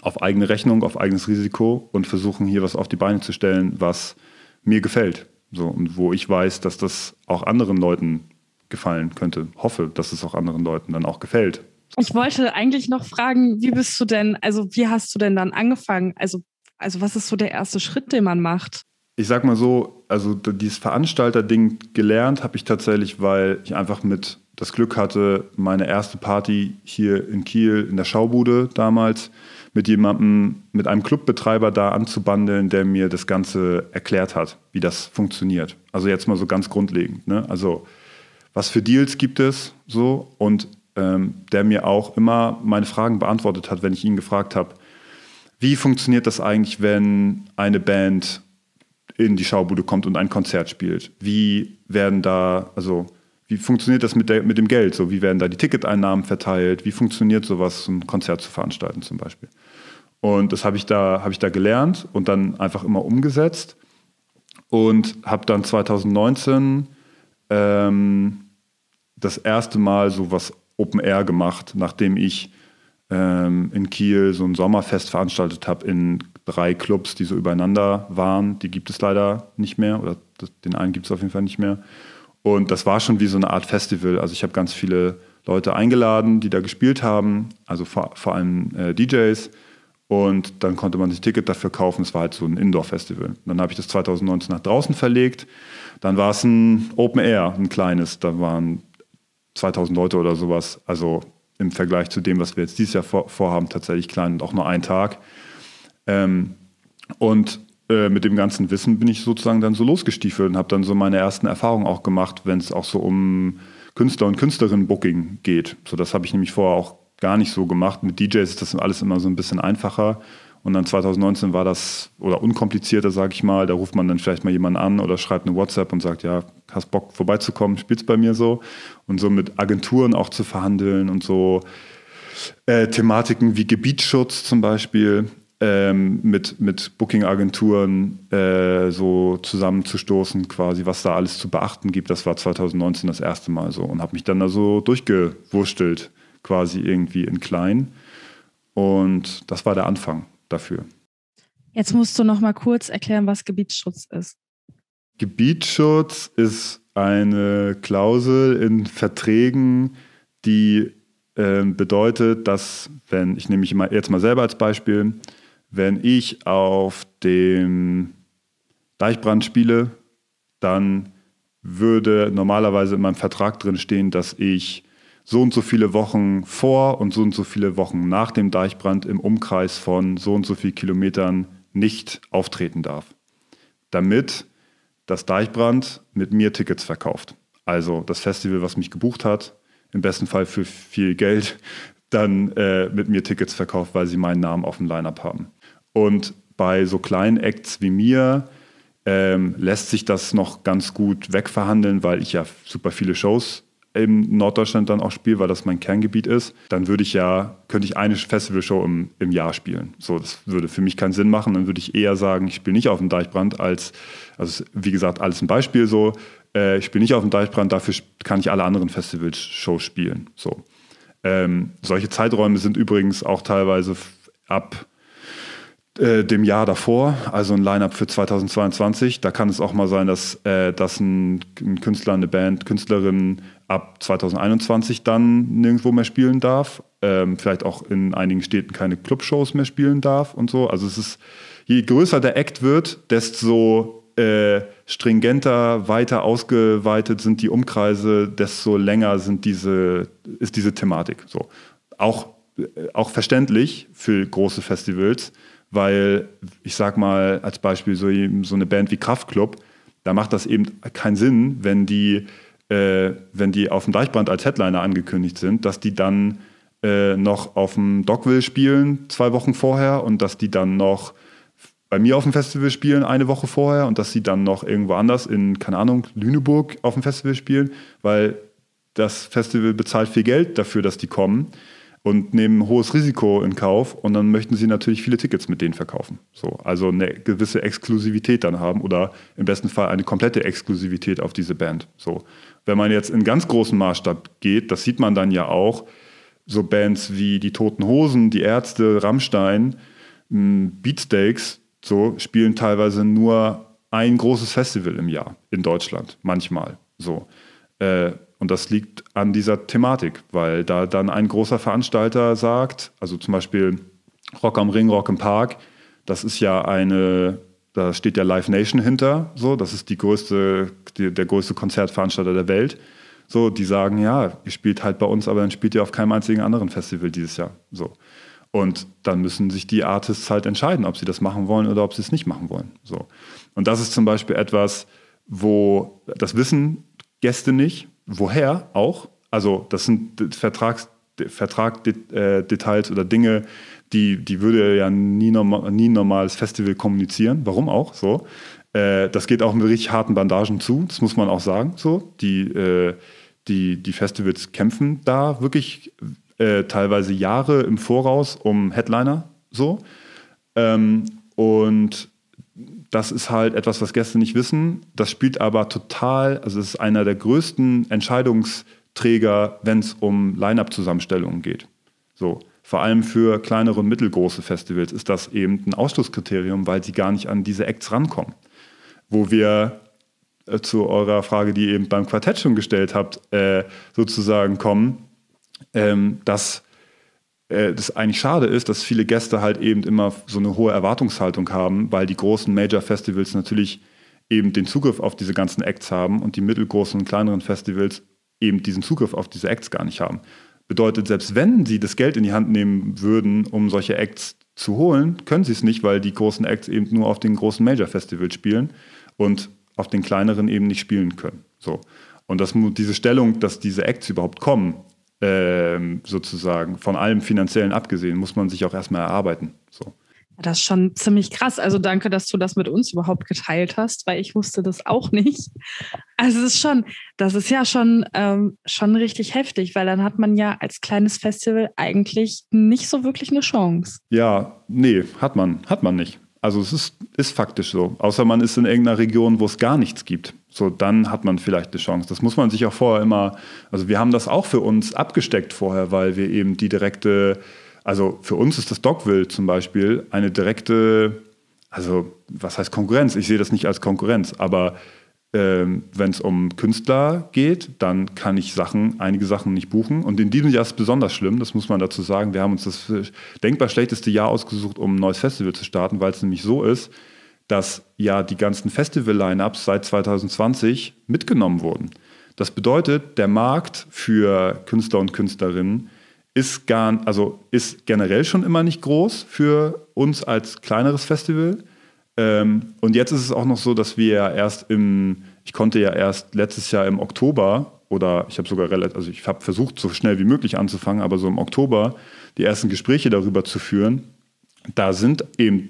auf eigene Rechnung, auf eigenes Risiko und versuchen hier was auf die Beine zu stellen, was mir gefällt. So, und wo ich weiß, dass das auch anderen Leuten gefallen könnte. Hoffe, dass es auch anderen Leuten dann auch gefällt. Ich wollte eigentlich noch fragen, wie bist du denn, also wie hast du denn dann angefangen? Also, also was ist so der erste Schritt, den man macht? Ich sag mal so, also dieses Veranstalter-Ding gelernt habe ich tatsächlich, weil ich einfach mit das Glück hatte, meine erste Party hier in Kiel in der Schaubude damals mit jemandem, mit einem Clubbetreiber da anzubandeln, der mir das Ganze erklärt hat, wie das funktioniert. Also jetzt mal so ganz grundlegend. Ne? Also was für Deals gibt es so und ähm, der mir auch immer meine Fragen beantwortet hat, wenn ich ihn gefragt habe, wie funktioniert das eigentlich, wenn eine Band in die Schaubude kommt und ein Konzert spielt? Wie werden da, also wie funktioniert das mit, der, mit dem Geld? So, wie werden da die Ticketeinnahmen verteilt? Wie funktioniert sowas, ein Konzert zu veranstalten zum Beispiel? Und das habe ich, da, hab ich da gelernt und dann einfach immer umgesetzt und habe dann 2019 ähm, das erste Mal so was Open Air gemacht, nachdem ich ähm, in Kiel so ein Sommerfest veranstaltet habe in drei Clubs, die so übereinander waren. Die gibt es leider nicht mehr oder den einen gibt es auf jeden Fall nicht mehr. Und das war schon wie so eine Art Festival. Also ich habe ganz viele Leute eingeladen, die da gespielt haben, also vor, vor allem äh, DJs. Und dann konnte man sich Ticket dafür kaufen. Es war halt so ein Indoor-Festival. Dann habe ich das 2019 nach draußen verlegt. Dann war es ein Open Air, ein kleines. Da waren 2000 Leute oder sowas. Also im Vergleich zu dem, was wir jetzt dieses Jahr vor, vorhaben, tatsächlich klein und auch nur ein Tag. Ähm, und äh, mit dem ganzen Wissen bin ich sozusagen dann so losgestiefelt und habe dann so meine ersten Erfahrungen auch gemacht, wenn es auch so um Künstler und Künstlerinnen-Booking geht. So, das habe ich nämlich vorher auch gar nicht so gemacht. Mit DJs ist das alles immer so ein bisschen einfacher. Und dann 2019 war das, oder unkomplizierter, sage ich mal, da ruft man dann vielleicht mal jemanden an oder schreibt eine WhatsApp und sagt, ja, hast Bock vorbeizukommen, spielst bei mir so. Und so mit Agenturen auch zu verhandeln und so äh, Thematiken wie Gebietsschutz zum Beispiel ähm, mit, mit Booking-Agenturen äh, so zusammenzustoßen, quasi, was da alles zu beachten gibt. Das war 2019 das erste Mal so und habe mich dann da so durchgewurstelt, quasi irgendwie in klein. Und das war der Anfang dafür. Jetzt musst du noch mal kurz erklären, was Gebietsschutz ist. Gebietsschutz ist eine Klausel in Verträgen, die äh, bedeutet, dass, wenn, ich nehme mich jetzt mal selber als Beispiel, wenn ich auf dem Deichbrand spiele, dann würde normalerweise in meinem Vertrag drin stehen, dass ich so und so viele Wochen vor und so und so viele Wochen nach dem Deichbrand im Umkreis von so und so vielen Kilometern nicht auftreten darf. Damit dass Deichbrand mit mir Tickets verkauft. Also das Festival, was mich gebucht hat, im besten Fall für viel Geld, dann äh, mit mir Tickets verkauft, weil sie meinen Namen auf dem Line-Up haben. Und bei so kleinen Acts wie mir ähm, lässt sich das noch ganz gut wegverhandeln, weil ich ja super viele Shows in Norddeutschland dann auch spiele, weil das mein Kerngebiet ist, dann würde ich ja, könnte ich eine Festivalshow im, im Jahr spielen. So, das würde für mich keinen Sinn machen. Dann würde ich eher sagen, ich spiele nicht auf dem Deichbrand als, also wie gesagt, alles ein Beispiel so. Äh, ich spiele nicht auf dem Deichbrand, dafür kann ich alle anderen Festivalshows spielen. So. Ähm, solche Zeiträume sind übrigens auch teilweise ab äh, dem Jahr davor, also ein Line-up für 2022. Da kann es auch mal sein, dass, äh, dass ein, ein, Künstler, eine Band, Künstlerin ab 2021 dann nirgendwo mehr spielen darf. Ähm, vielleicht auch in einigen Städten keine Clubshows mehr spielen darf und so. Also es ist, je größer der Act wird, desto äh, stringenter, weiter ausgeweitet sind die Umkreise, desto länger sind diese, ist diese Thematik. So. Auch, äh, auch verständlich für große Festivals, weil ich sag mal als Beispiel so, so eine Band wie Kraftklub, da macht das eben keinen Sinn, wenn die, äh, wenn die auf dem Deichbrand als Headliner angekündigt sind, dass die dann äh, noch auf dem Dockville spielen zwei Wochen vorher und dass die dann noch bei mir auf dem Festival spielen eine Woche vorher und dass sie dann noch irgendwo anders in, keine Ahnung, Lüneburg auf dem Festival spielen, weil das Festival bezahlt viel Geld dafür, dass die kommen und nehmen ein hohes Risiko in Kauf und dann möchten sie natürlich viele Tickets mit denen verkaufen. So, also eine gewisse Exklusivität dann haben oder im besten Fall eine komplette Exklusivität auf diese Band. So, wenn man jetzt in ganz großen Maßstab geht, das sieht man dann ja auch, so Bands wie die Toten Hosen, die Ärzte, Rammstein, Beatsteaks, so spielen teilweise nur ein großes Festival im Jahr in Deutschland, manchmal. So. Äh, und das liegt an dieser Thematik, weil da dann ein großer Veranstalter sagt, also zum Beispiel Rock am Ring, Rock im Park, das ist ja eine, da steht ja Live Nation hinter, so, das ist die größte, die, der größte Konzertveranstalter der Welt. So, die sagen, ja, ihr spielt halt bei uns, aber dann spielt ihr auf keinem einzigen anderen Festival dieses Jahr. So. Und dann müssen sich die Artists halt entscheiden, ob sie das machen wollen oder ob sie es nicht machen wollen. So. Und das ist zum Beispiel etwas, wo das wissen Gäste nicht. Woher auch? Also, das sind Vertrags, Vertragdetails oder Dinge, die, die würde ja nie, normal, nie ein normales Festival kommunizieren. Warum auch? So. Äh, das geht auch mit richtig harten Bandagen zu, das muss man auch sagen. So. Die, äh, die, die Festivals kämpfen da wirklich äh, teilweise Jahre im Voraus um Headliner so. Ähm, und das ist halt etwas, was Gäste nicht wissen. Das spielt aber total, also es ist einer der größten Entscheidungsträger, wenn es um Line-up-Zusammenstellungen geht. So. Vor allem für kleinere und mittelgroße Festivals ist das eben ein Ausschlusskriterium, weil sie gar nicht an diese Acts rankommen. Wo wir äh, zu eurer Frage, die ihr eben beim Quartett schon gestellt habt, äh, sozusagen kommen, ähm, dass äh, das eigentlich schade ist, dass viele Gäste halt eben immer so eine hohe Erwartungshaltung haben, weil die großen Major-Festivals natürlich eben den Zugriff auf diese ganzen Acts haben und die mittelgroßen und kleineren Festivals eben diesen Zugriff auf diese Acts gar nicht haben. Bedeutet, selbst wenn sie das Geld in die Hand nehmen würden, um solche Acts zu holen, können sie es nicht, weil die großen Acts eben nur auf den großen Major-Festivals spielen und auf den kleineren eben nicht spielen können. So. Und das, diese Stellung, dass diese Acts überhaupt kommen, sozusagen, von allem Finanziellen abgesehen, muss man sich auch erstmal erarbeiten. So. Das ist schon ziemlich krass. Also danke, dass du das mit uns überhaupt geteilt hast, weil ich wusste das auch nicht. Also es ist schon, das ist ja schon, ähm, schon richtig heftig, weil dann hat man ja als kleines Festival eigentlich nicht so wirklich eine Chance. Ja, nee, hat man, hat man nicht. Also es ist, ist faktisch so. Außer man ist in irgendeiner Region, wo es gar nichts gibt. So, dann hat man vielleicht eine Chance. Das muss man sich auch vorher immer, also wir haben das auch für uns abgesteckt vorher, weil wir eben die direkte, also für uns ist das Dogville zum Beispiel eine direkte, also was heißt Konkurrenz? Ich sehe das nicht als Konkurrenz, aber ähm, wenn es um Künstler geht, dann kann ich Sachen, einige Sachen nicht buchen. Und in diesem Jahr ist es besonders schlimm, das muss man dazu sagen. Wir haben uns das denkbar schlechteste Jahr ausgesucht, um ein neues Festival zu starten, weil es nämlich so ist, dass ja die ganzen Festival-Lineups seit 2020 mitgenommen wurden. Das bedeutet, der Markt für Künstler und Künstlerinnen ist, gar, also ist generell schon immer nicht groß für uns als kleineres Festival. Ähm, und jetzt ist es auch noch so, dass wir ja erst im, ich konnte ja erst letztes Jahr im Oktober oder ich habe sogar relativ, also ich habe versucht, so schnell wie möglich anzufangen, aber so im Oktober die ersten Gespräche darüber zu führen. Da sind eben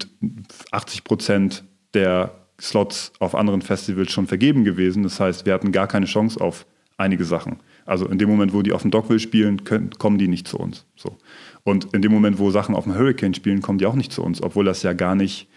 80 Prozent der Slots auf anderen Festivals schon vergeben gewesen. Das heißt, wir hatten gar keine Chance auf einige Sachen. Also in dem Moment, wo die auf dem Dockville spielen, können, kommen die nicht zu uns. So. Und in dem Moment, wo Sachen auf dem Hurricane spielen, kommen die auch nicht zu uns, obwohl das ja gar nicht,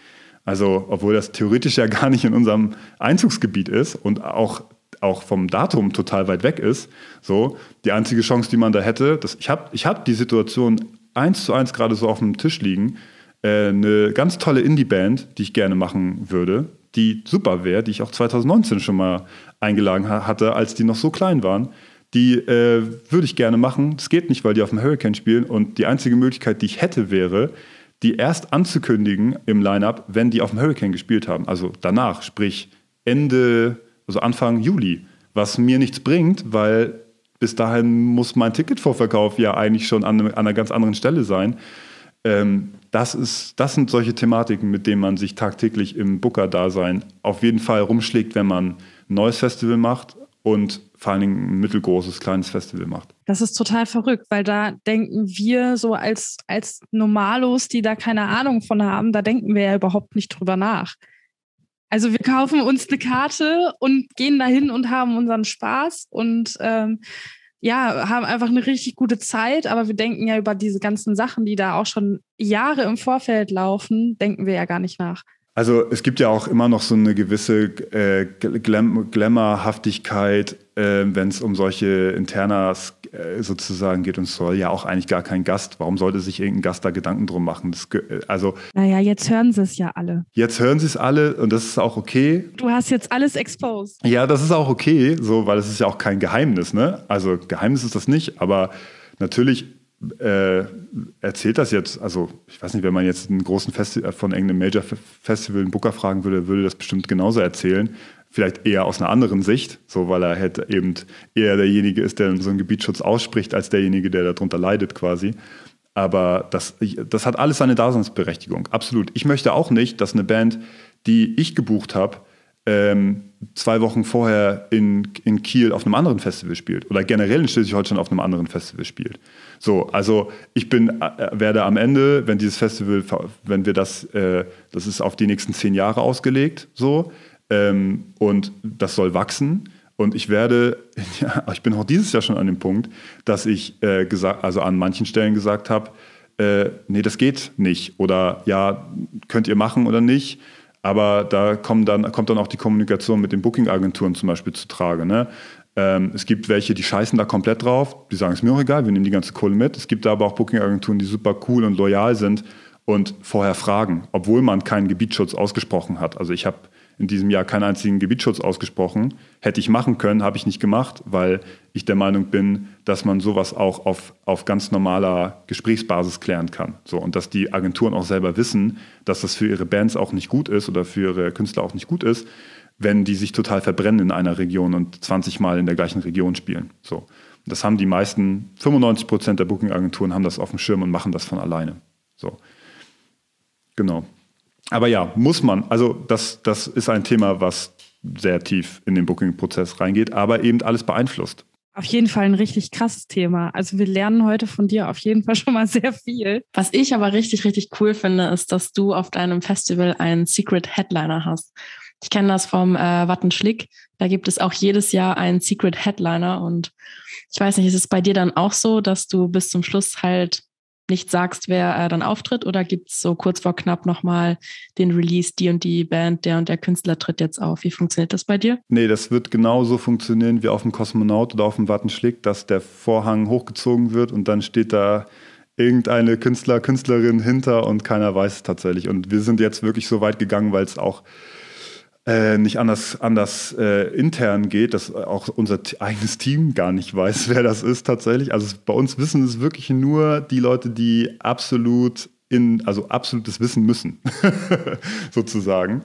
also obwohl das theoretisch ja gar nicht in unserem Einzugsgebiet ist und auch, auch vom Datum total weit weg ist. So, die einzige Chance, die man da hätte, das, ich habe ich hab die Situation eins zu eins gerade so auf dem Tisch liegen, äh, eine ganz tolle Indie-Band, die ich gerne machen würde, die super wäre, die ich auch 2019 schon mal eingeladen hatte, als die noch so klein waren. Die äh, würde ich gerne machen. Das geht nicht, weil die auf dem Hurricane spielen. Und die einzige Möglichkeit, die ich hätte, wäre, die erst anzukündigen im Line-Up, wenn die auf dem Hurricane gespielt haben. Also danach, sprich Ende, also Anfang Juli. Was mir nichts bringt, weil bis dahin muss mein Ticketvorverkauf ja eigentlich schon an, an einer ganz anderen Stelle sein. Ähm, das, ist, das sind solche Thematiken, mit denen man sich tagtäglich im Booker-Dasein auf jeden Fall rumschlägt, wenn man ein neues Festival macht und vor allen Dingen ein mittelgroßes, kleines Festival macht. Das ist total verrückt, weil da denken wir so als, als Normalos, die da keine Ahnung von haben, da denken wir ja überhaupt nicht drüber nach. Also wir kaufen uns eine Karte und gehen dahin und haben unseren Spaß und ähm, ja, haben einfach eine richtig gute Zeit, aber wir denken ja über diese ganzen Sachen, die da auch schon Jahre im Vorfeld laufen, denken wir ja gar nicht nach. Also es gibt ja auch immer noch so eine gewisse äh, Glam Glamourhaftigkeit, äh, wenn es um solche Internas äh, sozusagen geht und es soll ja auch eigentlich gar kein Gast. Warum sollte sich irgendein Gast da Gedanken drum machen? Das, äh, also, naja, jetzt hören sie es ja alle. Jetzt hören sie es alle und das ist auch okay. Du hast jetzt alles exposed. Ja, das ist auch okay, so, weil es ist ja auch kein Geheimnis. Ne? Also Geheimnis ist das nicht, aber natürlich äh, erzählt das jetzt, also ich weiß nicht, wenn man jetzt einen großen Festival von irgendeinem Major Festival einen Booker fragen würde, würde das bestimmt genauso erzählen. Vielleicht eher aus einer anderen Sicht, so weil er halt eben eher derjenige ist, der so einen Gebietsschutz ausspricht, als derjenige, der darunter leidet quasi. Aber das, das hat alles seine Daseinsberechtigung, absolut. Ich möchte auch nicht, dass eine Band, die ich gebucht habe, ähm, zwei Wochen vorher in, in Kiel auf einem anderen Festival spielt oder generell in Schleswig-Holstein auf einem anderen Festival spielt. So, also ich bin, äh, werde am Ende, wenn dieses Festival, wenn wir das, äh, das ist auf die nächsten zehn Jahre ausgelegt, so, ähm, und das soll wachsen. Und ich werde, ja, ich bin auch dieses Jahr schon an dem Punkt, dass ich äh, gesagt, also an manchen Stellen gesagt habe, äh, nee, das geht nicht. Oder ja, könnt ihr machen oder nicht. Aber da kommen dann, kommt dann auch die Kommunikation mit den Booking-Agenturen zum Beispiel zu Trage. Ne? Ähm, es gibt welche, die scheißen da komplett drauf, die sagen, es mir auch egal, wir nehmen die ganze Kohle mit. Es gibt aber auch Booking-Agenturen, die super cool und loyal sind und vorher fragen, obwohl man keinen Gebietsschutz ausgesprochen hat. Also ich habe in diesem Jahr keinen einzigen Gebietsschutz ausgesprochen. Hätte ich machen können, habe ich nicht gemacht, weil ich der Meinung bin, dass man sowas auch auf, auf ganz normaler Gesprächsbasis klären kann. So, und dass die Agenturen auch selber wissen, dass das für ihre Bands auch nicht gut ist oder für ihre Künstler auch nicht gut ist, wenn die sich total verbrennen in einer Region und 20 Mal in der gleichen Region spielen. So. Das haben die meisten, 95 Prozent der Booking-Agenturen haben das auf dem Schirm und machen das von alleine. So. Genau aber ja, muss man. Also das, das ist ein Thema, was sehr tief in den Booking-Prozess reingeht, aber eben alles beeinflusst. Auf jeden Fall ein richtig krasses Thema. Also wir lernen heute von dir auf jeden Fall schon mal sehr viel. Was ich aber richtig, richtig cool finde, ist, dass du auf deinem Festival einen Secret Headliner hast. Ich kenne das vom äh, Wattenschlick. Da gibt es auch jedes Jahr einen Secret Headliner und ich weiß nicht, ist es bei dir dann auch so, dass du bis zum Schluss halt nicht sagst, wer äh, dann auftritt? Oder gibt es so kurz vor knapp nochmal den Release, die und die Band, der und der Künstler tritt jetzt auf? Wie funktioniert das bei dir? Nee, das wird genauso funktionieren wie auf dem Kosmonaut oder auf dem Wattenschlick, dass der Vorhang hochgezogen wird und dann steht da irgendeine Künstler, Künstlerin hinter und keiner weiß es tatsächlich. Und wir sind jetzt wirklich so weit gegangen, weil es auch äh, nicht anders, anders äh, intern geht, dass auch unser eigenes Team gar nicht weiß, wer das ist tatsächlich. Also bei uns wissen es wirklich nur die Leute, die absolut in, also absolutes Wissen müssen, sozusagen.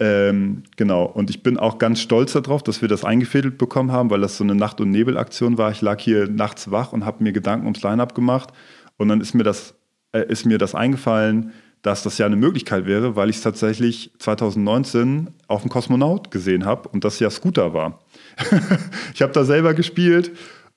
Ähm, genau, und ich bin auch ganz stolz darauf, dass wir das eingefädelt bekommen haben, weil das so eine Nacht- und Nebelaktion war. Ich lag hier nachts wach und habe mir Gedanken ums Line-Up gemacht und dann ist mir das, äh, ist mir das eingefallen, dass das ja eine Möglichkeit wäre, weil ich es tatsächlich 2019 auf dem Kosmonaut gesehen habe und das ja Scooter war. ich habe da selber gespielt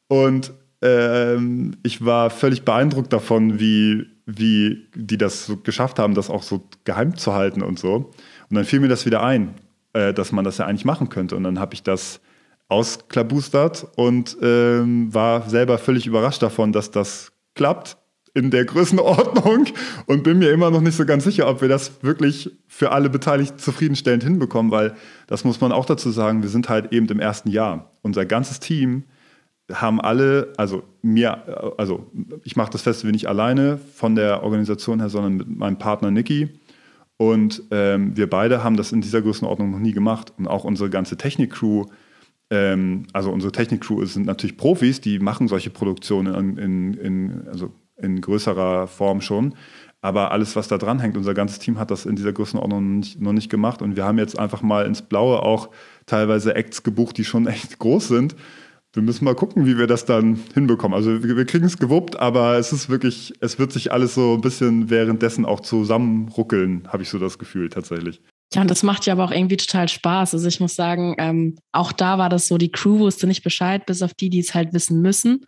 und ähm, ich war völlig beeindruckt davon, wie, wie die das so geschafft haben, das auch so geheim zu halten und so. Und dann fiel mir das wieder ein, äh, dass man das ja eigentlich machen könnte. Und dann habe ich das ausklabustert und ähm, war selber völlig überrascht davon, dass das klappt in der Größenordnung und bin mir immer noch nicht so ganz sicher, ob wir das wirklich für alle Beteiligten zufriedenstellend hinbekommen, weil das muss man auch dazu sagen, wir sind halt eben im ersten Jahr. Unser ganzes Team haben alle, also mir, also ich mache das Festival nicht alleine von der Organisation her, sondern mit meinem Partner Niki. Und ähm, wir beide haben das in dieser Größenordnung noch nie gemacht. Und auch unsere ganze Technik-Crew, ähm, also unsere Technik-Crew sind natürlich Profis, die machen solche Produktionen in, in, in, also in größerer Form schon. Aber alles, was da dran hängt, unser ganzes Team hat das in dieser Größenordnung noch nicht, noch nicht gemacht. Und wir haben jetzt einfach mal ins Blaue auch teilweise Acts gebucht, die schon echt groß sind wir müssen mal gucken, wie wir das dann hinbekommen. Also wir, wir kriegen es gewuppt, aber es ist wirklich, es wird sich alles so ein bisschen währenddessen auch zusammenruckeln, habe ich so das Gefühl tatsächlich. Ja, und das macht ja aber auch irgendwie total Spaß. Also ich muss sagen, ähm, auch da war das so, die Crew wusste nicht Bescheid, bis auf die, die es halt wissen müssen.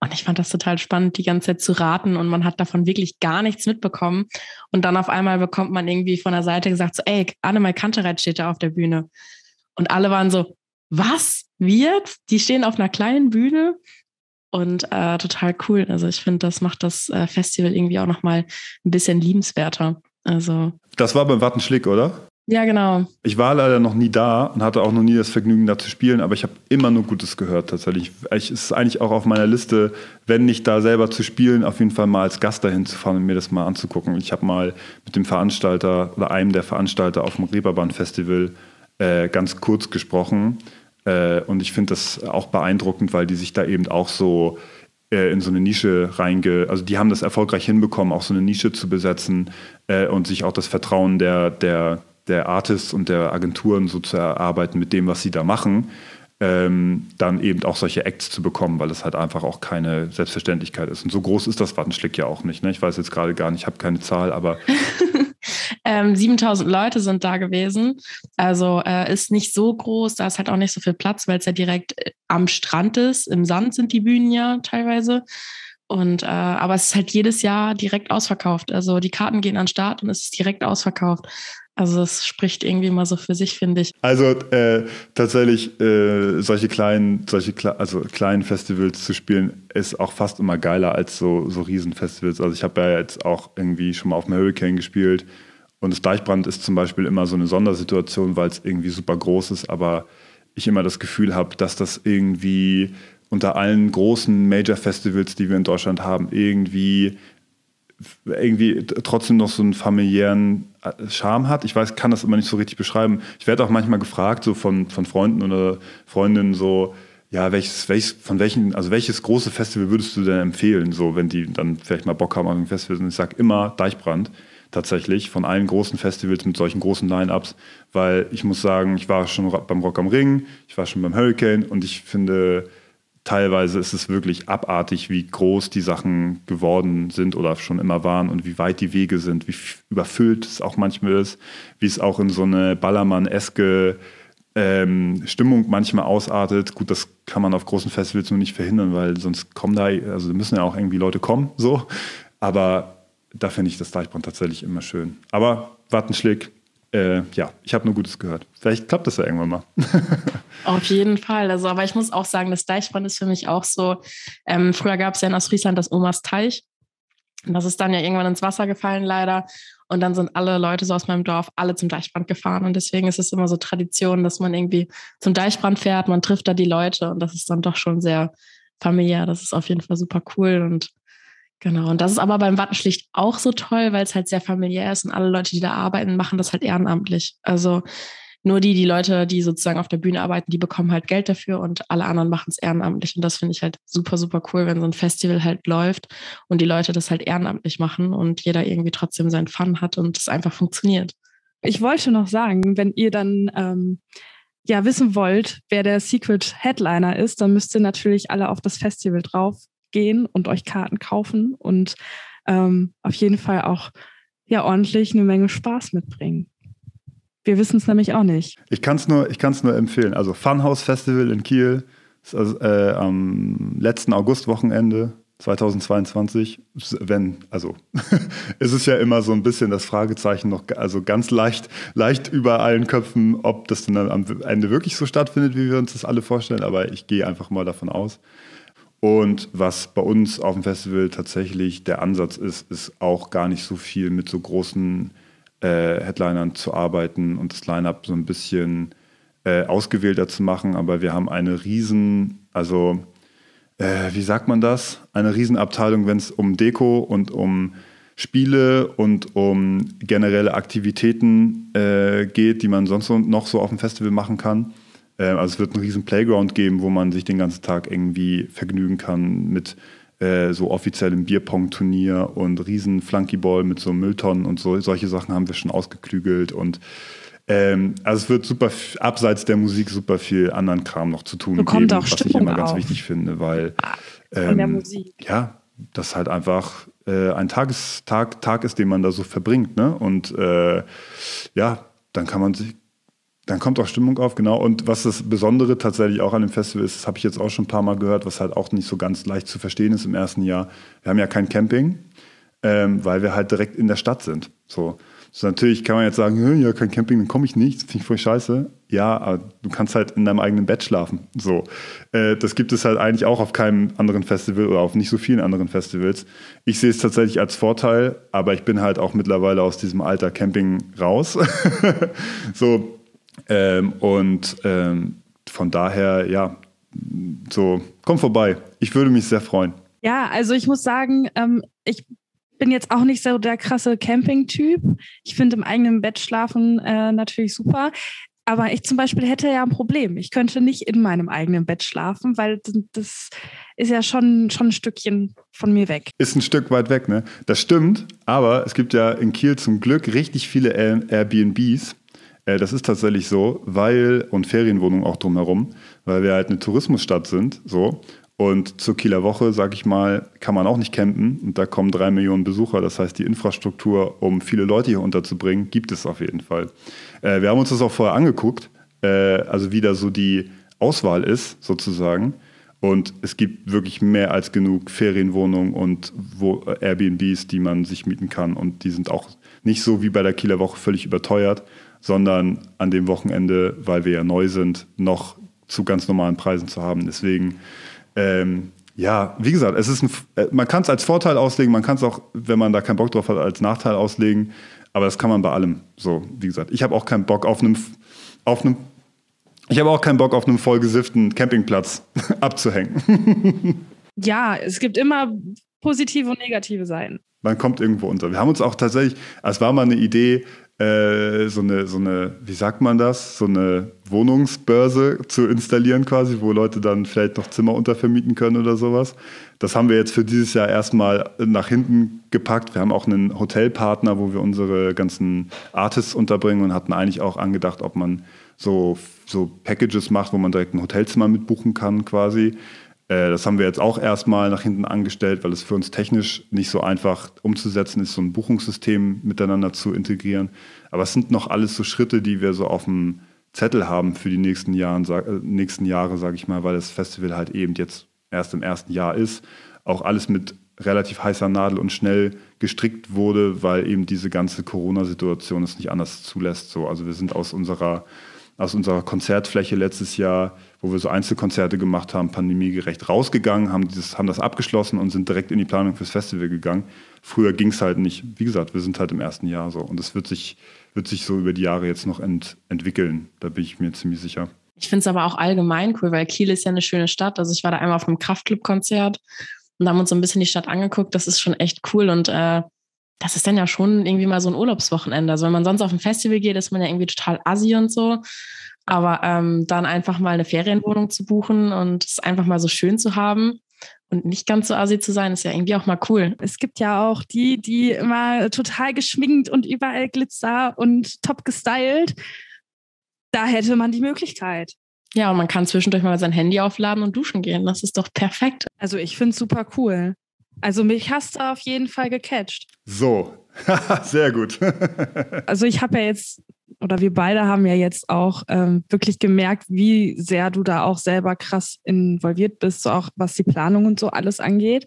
Und ich fand das total spannend, die ganze Zeit zu raten und man hat davon wirklich gar nichts mitbekommen. Und dann auf einmal bekommt man irgendwie von der Seite gesagt, so, ey, Annemal Kantereit steht da auf der Bühne. Und alle waren so, was? wird. Die stehen auf einer kleinen Bühne und äh, total cool. Also ich finde, das macht das äh, Festival irgendwie auch nochmal ein bisschen liebenswerter. Also. Das war beim Wattenschlick, oder? Ja, genau. Ich war leider noch nie da und hatte auch noch nie das Vergnügen, da zu spielen, aber ich habe immer nur Gutes gehört tatsächlich. Es ist eigentlich auch auf meiner Liste, wenn nicht da selber zu spielen, auf jeden Fall mal als Gast dahin zu fahren und mir das mal anzugucken. Ich habe mal mit dem Veranstalter oder einem der Veranstalter auf dem Reeperbahn-Festival äh, ganz kurz gesprochen äh, und ich finde das auch beeindruckend, weil die sich da eben auch so äh, in so eine Nische reinge... Also die haben das erfolgreich hinbekommen, auch so eine Nische zu besetzen äh, und sich auch das Vertrauen der, der, der Artists und der Agenturen so zu erarbeiten mit dem, was sie da machen. Ähm, dann eben auch solche Acts zu bekommen, weil es halt einfach auch keine Selbstverständlichkeit ist. Und so groß ist das Wattenschlick ja auch nicht. Ne? Ich weiß jetzt gerade gar nicht, ich habe keine Zahl, aber Ähm, 7000 Leute sind da gewesen. Also äh, ist nicht so groß, da ist halt auch nicht so viel Platz, weil es ja direkt äh, am Strand ist. Im Sand sind die Bühnen ja teilweise. Und äh, aber es ist halt jedes Jahr direkt ausverkauft. Also die Karten gehen an den Start und es ist direkt ausverkauft. Also es spricht irgendwie mal so für sich, finde ich. Also äh, tatsächlich äh, solche kleinen, solche also kleinen Festivals zu spielen, ist auch fast immer geiler als so, so Riesenfestivals. Also ich habe ja jetzt auch irgendwie schon mal auf dem Hurricane gespielt und das Deichbrand ist zum Beispiel immer so eine Sondersituation, weil es irgendwie super groß ist, aber ich immer das Gefühl habe, dass das irgendwie unter allen großen Major-Festivals, die wir in Deutschland haben, irgendwie irgendwie trotzdem noch so einen familiären äh, Charme hat. Ich weiß, kann das immer nicht so richtig beschreiben. Ich werde auch manchmal gefragt, so von, von Freunden oder Freundinnen, so, ja, welches, welches, von welchen, also welches große Festival würdest du denn empfehlen, so, wenn die dann vielleicht mal Bock haben auf ein Festival? Und ich sage immer Deichbrand tatsächlich von allen großen Festivals mit solchen großen Line-Ups, weil ich muss sagen, ich war schon beim Rock am Ring, ich war schon beim Hurricane und ich finde, teilweise ist es wirklich abartig, wie groß die Sachen geworden sind oder schon immer waren und wie weit die Wege sind, wie überfüllt es auch manchmal ist, wie es auch in so eine Ballermann-eske ähm, Stimmung manchmal ausartet. Gut, das kann man auf großen Festivals nur nicht verhindern, weil sonst kommen da, also müssen ja auch irgendwie Leute kommen, so. Aber da finde ich das Deichbrand tatsächlich immer schön. Aber Wattenschlick, äh, ja, ich habe nur Gutes gehört. Vielleicht klappt das ja irgendwann mal. Auf jeden Fall. Also, aber ich muss auch sagen, das Deichbrand ist für mich auch so. Ähm, früher gab es ja in Ostfriesland das Omas Teich. Das ist dann ja irgendwann ins Wasser gefallen, leider. Und dann sind alle Leute so aus meinem Dorf alle zum Deichbrand gefahren. Und deswegen ist es immer so Tradition, dass man irgendwie zum Deichbrand fährt, man trifft da die Leute und das ist dann doch schon sehr familiär. Das ist auf jeden Fall super cool. Und Genau, und das ist aber beim Wattenschlicht auch so toll, weil es halt sehr familiär ist und alle Leute, die da arbeiten, machen das halt ehrenamtlich. Also nur die, die Leute, die sozusagen auf der Bühne arbeiten, die bekommen halt Geld dafür und alle anderen machen es ehrenamtlich. Und das finde ich halt super, super cool, wenn so ein Festival halt läuft und die Leute das halt ehrenamtlich machen und jeder irgendwie trotzdem seinen Fun hat und es einfach funktioniert. Ich wollte noch sagen, wenn ihr dann ähm, ja wissen wollt, wer der Secret Headliner ist, dann müsst ihr natürlich alle auf das Festival drauf gehen und euch Karten kaufen und ähm, auf jeden Fall auch ja ordentlich eine Menge Spaß mitbringen. Wir wissen es nämlich auch nicht. Ich kann es nur, nur empfehlen. Also Funhouse Festival in Kiel ist also, äh, am letzten Augustwochenende 2022, wenn, also ist ja immer so ein bisschen das Fragezeichen noch, also ganz leicht, leicht über allen Köpfen, ob das dann am Ende wirklich so stattfindet, wie wir uns das alle vorstellen, aber ich gehe einfach mal davon aus. Und was bei uns auf dem Festival tatsächlich der Ansatz ist, ist auch gar nicht so viel mit so großen äh, Headlinern zu arbeiten und das Line-up so ein bisschen äh, ausgewählter zu machen. Aber wir haben eine riesen, also äh, wie sagt man das? Eine Riesenabteilung, wenn es um Deko und um Spiele und um generelle Aktivitäten äh, geht, die man sonst noch so auf dem Festival machen kann. Äh, also es wird einen riesen Playground geben, wo man sich den ganzen Tag irgendwie vergnügen kann mit äh, so offiziellem Bierpong-Turnier und riesen Flunkyball mit so Mülltonnen und so. Solche Sachen haben wir schon ausgeklügelt und ähm, also es wird super abseits der Musik super viel anderen Kram noch zu tun Bekommt geben, auch was ich immer ganz wichtig finde, weil ähm, der Musik. ja, das halt einfach äh, ein Tagestag Tag ist, den man da so verbringt, ne? Und äh, ja, dann kann man sich dann kommt auch Stimmung auf, genau. Und was das Besondere tatsächlich auch an dem Festival ist, das habe ich jetzt auch schon ein paar Mal gehört, was halt auch nicht so ganz leicht zu verstehen ist im ersten Jahr. Wir haben ja kein Camping, ähm, weil wir halt direkt in der Stadt sind. So. So, natürlich kann man jetzt sagen, ja, kein Camping, dann komme ich nicht, finde ich voll scheiße. Ja, aber du kannst halt in deinem eigenen Bett schlafen. So. Äh, das gibt es halt eigentlich auch auf keinem anderen Festival oder auf nicht so vielen anderen Festivals. Ich sehe es tatsächlich als Vorteil, aber ich bin halt auch mittlerweile aus diesem Alter Camping raus. so. Ähm, und ähm, von daher, ja, so, komm vorbei. Ich würde mich sehr freuen. Ja, also ich muss sagen, ähm, ich bin jetzt auch nicht so der krasse Camping-Typ. Ich finde im eigenen Bett schlafen äh, natürlich super. Aber ich zum Beispiel hätte ja ein Problem. Ich könnte nicht in meinem eigenen Bett schlafen, weil das ist ja schon, schon ein Stückchen von mir weg. Ist ein Stück weit weg, ne? Das stimmt, aber es gibt ja in Kiel zum Glück richtig viele Airbnbs. Äh, das ist tatsächlich so, weil, und Ferienwohnungen auch drumherum, weil wir halt eine Tourismusstadt sind, so. Und zur Kieler Woche, sag ich mal, kann man auch nicht campen. Und da kommen drei Millionen Besucher. Das heißt, die Infrastruktur, um viele Leute hier unterzubringen, gibt es auf jeden Fall. Äh, wir haben uns das auch vorher angeguckt, äh, also wie da so die Auswahl ist, sozusagen. Und es gibt wirklich mehr als genug Ferienwohnungen und wo, äh, Airbnbs, die man sich mieten kann. Und die sind auch nicht so wie bei der Kieler Woche völlig überteuert, sondern an dem Wochenende, weil wir ja neu sind, noch zu ganz normalen Preisen zu haben. Deswegen ähm, ja, wie gesagt, es ist ein, äh, man kann es als Vorteil auslegen, man kann es auch, wenn man da keinen Bock drauf hat, als Nachteil auslegen. Aber das kann man bei allem. So, wie gesagt, ich habe auch keinen Bock auf einem, auf einem, ich habe auch keinen Bock auf einem vollgesifften Campingplatz abzuhängen. ja, es gibt immer positive und negative Seiten. Man kommt irgendwo unter. Wir haben uns auch tatsächlich, es war mal eine Idee, äh, so, eine, so eine, wie sagt man das, so eine Wohnungsbörse zu installieren quasi, wo Leute dann vielleicht noch Zimmer untervermieten können oder sowas. Das haben wir jetzt für dieses Jahr erstmal nach hinten gepackt. Wir haben auch einen Hotelpartner, wo wir unsere ganzen Artists unterbringen und hatten eigentlich auch angedacht, ob man so, so Packages macht, wo man direkt ein Hotelzimmer mitbuchen kann quasi. Äh, das haben wir jetzt auch erstmal nach hinten angestellt, weil es für uns technisch nicht so einfach umzusetzen ist, so ein Buchungssystem miteinander zu integrieren. Aber es sind noch alles so Schritte, die wir so auf dem Zettel haben für die nächsten, Jahren, äh, nächsten Jahre, sage ich mal, weil das Festival halt eben jetzt erst im ersten Jahr ist. Auch alles mit relativ heißer Nadel und schnell gestrickt wurde, weil eben diese ganze Corona-Situation es nicht anders zulässt. So, also wir sind aus unserer aus unserer Konzertfläche letztes Jahr, wo wir so Einzelkonzerte gemacht haben, pandemiegerecht rausgegangen, haben, dieses, haben das abgeschlossen und sind direkt in die Planung fürs Festival gegangen. Früher ging es halt nicht. Wie gesagt, wir sind halt im ersten Jahr so. Und es wird sich, wird sich so über die Jahre jetzt noch ent, entwickeln. Da bin ich mir ziemlich sicher. Ich finde es aber auch allgemein cool, weil Kiel ist ja eine schöne Stadt. Also ich war da einmal auf einem Kraftclub-Konzert und haben uns so ein bisschen die Stadt angeguckt. Das ist schon echt cool und äh, das ist dann ja schon irgendwie mal so ein Urlaubswochenende. Also wenn man sonst auf ein Festival geht, ist man ja irgendwie total assi und so. Aber ähm, dann einfach mal eine Ferienwohnung zu buchen und es einfach mal so schön zu haben und nicht ganz so assi zu sein, ist ja irgendwie auch mal cool. Es gibt ja auch die, die immer total geschminkt und überall Glitzer und top gestylt. Da hätte man die Möglichkeit. Ja, und man kann zwischendurch mal sein Handy aufladen und duschen gehen. Das ist doch perfekt. Also ich finde es super cool. Also mich hast du auf jeden Fall gecatcht. So, sehr gut. also ich habe ja jetzt, oder wir beide haben ja jetzt auch ähm, wirklich gemerkt, wie sehr du da auch selber krass involviert bist, so auch was die Planung und so alles angeht.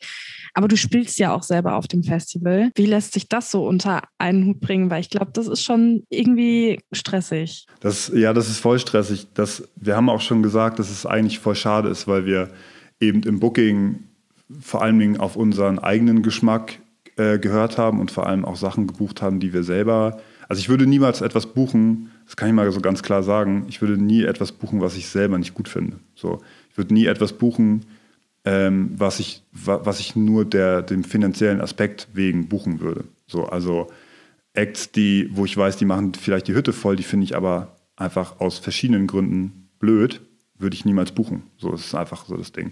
Aber du spielst ja auch selber auf dem Festival. Wie lässt sich das so unter einen Hut bringen? Weil ich glaube, das ist schon irgendwie stressig. Das, ja, das ist voll stressig. Das, wir haben auch schon gesagt, dass es eigentlich voll schade ist, weil wir eben im Booking vor allen Dingen auf unseren eigenen Geschmack äh, gehört haben und vor allem auch Sachen gebucht haben, die wir selber. Also ich würde niemals etwas buchen, das kann ich mal so ganz klar sagen, ich würde nie etwas buchen, was ich selber nicht gut finde. So, ich würde nie etwas buchen, ähm, was, ich, was ich nur der, dem finanziellen Aspekt wegen buchen würde. So, also Acts, die, wo ich weiß, die machen vielleicht die Hütte voll, die finde ich aber einfach aus verschiedenen Gründen blöd, würde ich niemals buchen. So ist einfach so das Ding.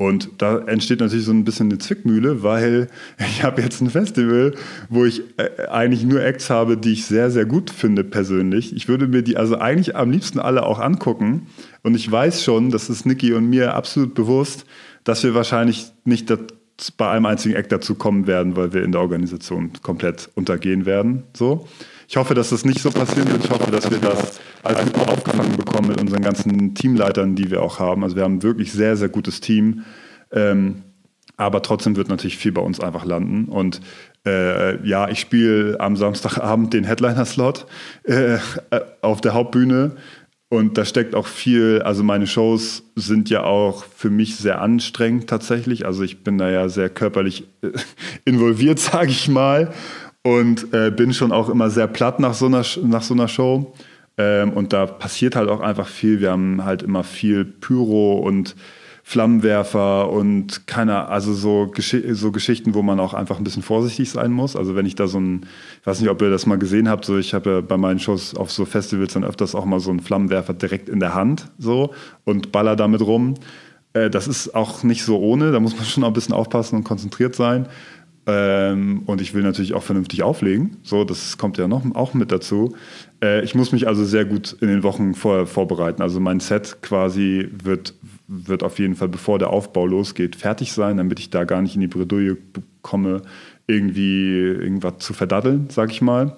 Und da entsteht natürlich so ein bisschen eine Zwickmühle, weil ich habe jetzt ein Festival, wo ich äh, eigentlich nur Acts habe, die ich sehr, sehr gut finde persönlich. Ich würde mir die also eigentlich am liebsten alle auch angucken. Und ich weiß schon, das ist Niki und mir absolut bewusst, dass wir wahrscheinlich nicht bei einem einzigen Act dazu kommen werden, weil wir in der Organisation komplett untergehen werden. So. Ich hoffe, dass das nicht so passieren wird. Ich hoffe, dass wir das als gut aufgefangen bekommen mit unseren ganzen Teamleitern, die wir auch haben. Also wir haben wirklich sehr, sehr gutes Team. Ähm, aber trotzdem wird natürlich viel bei uns einfach landen. Und äh, ja, ich spiele am Samstagabend den Headliner-Slot äh, auf der Hauptbühne. Und da steckt auch viel, also meine Shows sind ja auch für mich sehr anstrengend tatsächlich. Also ich bin da ja sehr körperlich äh, involviert, sage ich mal und äh, bin schon auch immer sehr platt nach so einer, nach so einer Show. Ähm, und da passiert halt auch einfach viel. Wir haben halt immer viel Pyro und Flammenwerfer und keiner, also so, Gesch so Geschichten, wo man auch einfach ein bisschen vorsichtig sein muss. Also wenn ich da so ein, ich weiß nicht, ob ihr das mal gesehen habt, so ich habe ja bei meinen Shows auf so Festivals dann öfters auch mal so einen Flammenwerfer direkt in der Hand so und baller damit rum. Äh, das ist auch nicht so ohne, da muss man schon auch ein bisschen aufpassen und konzentriert sein. Ähm, und ich will natürlich auch vernünftig auflegen. So, das kommt ja noch auch mit dazu. Äh, ich muss mich also sehr gut in den Wochen vorher vorbereiten. Also mein Set quasi wird, wird auf jeden Fall, bevor der Aufbau losgeht, fertig sein, damit ich da gar nicht in die Bredouille komme, irgendwie irgendwas zu verdaddeln, sag ich mal.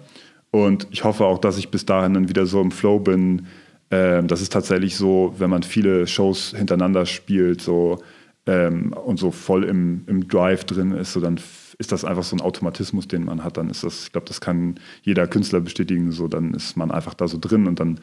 Und ich hoffe auch, dass ich bis dahin dann wieder so im Flow bin. Ähm, das ist tatsächlich so, wenn man viele Shows hintereinander spielt, so ähm, und so voll im, im Drive drin ist, so dann ist das einfach so ein Automatismus, den man hat. Dann ist das, ich glaube, das kann jeder Künstler bestätigen. So, dann ist man einfach da so drin und dann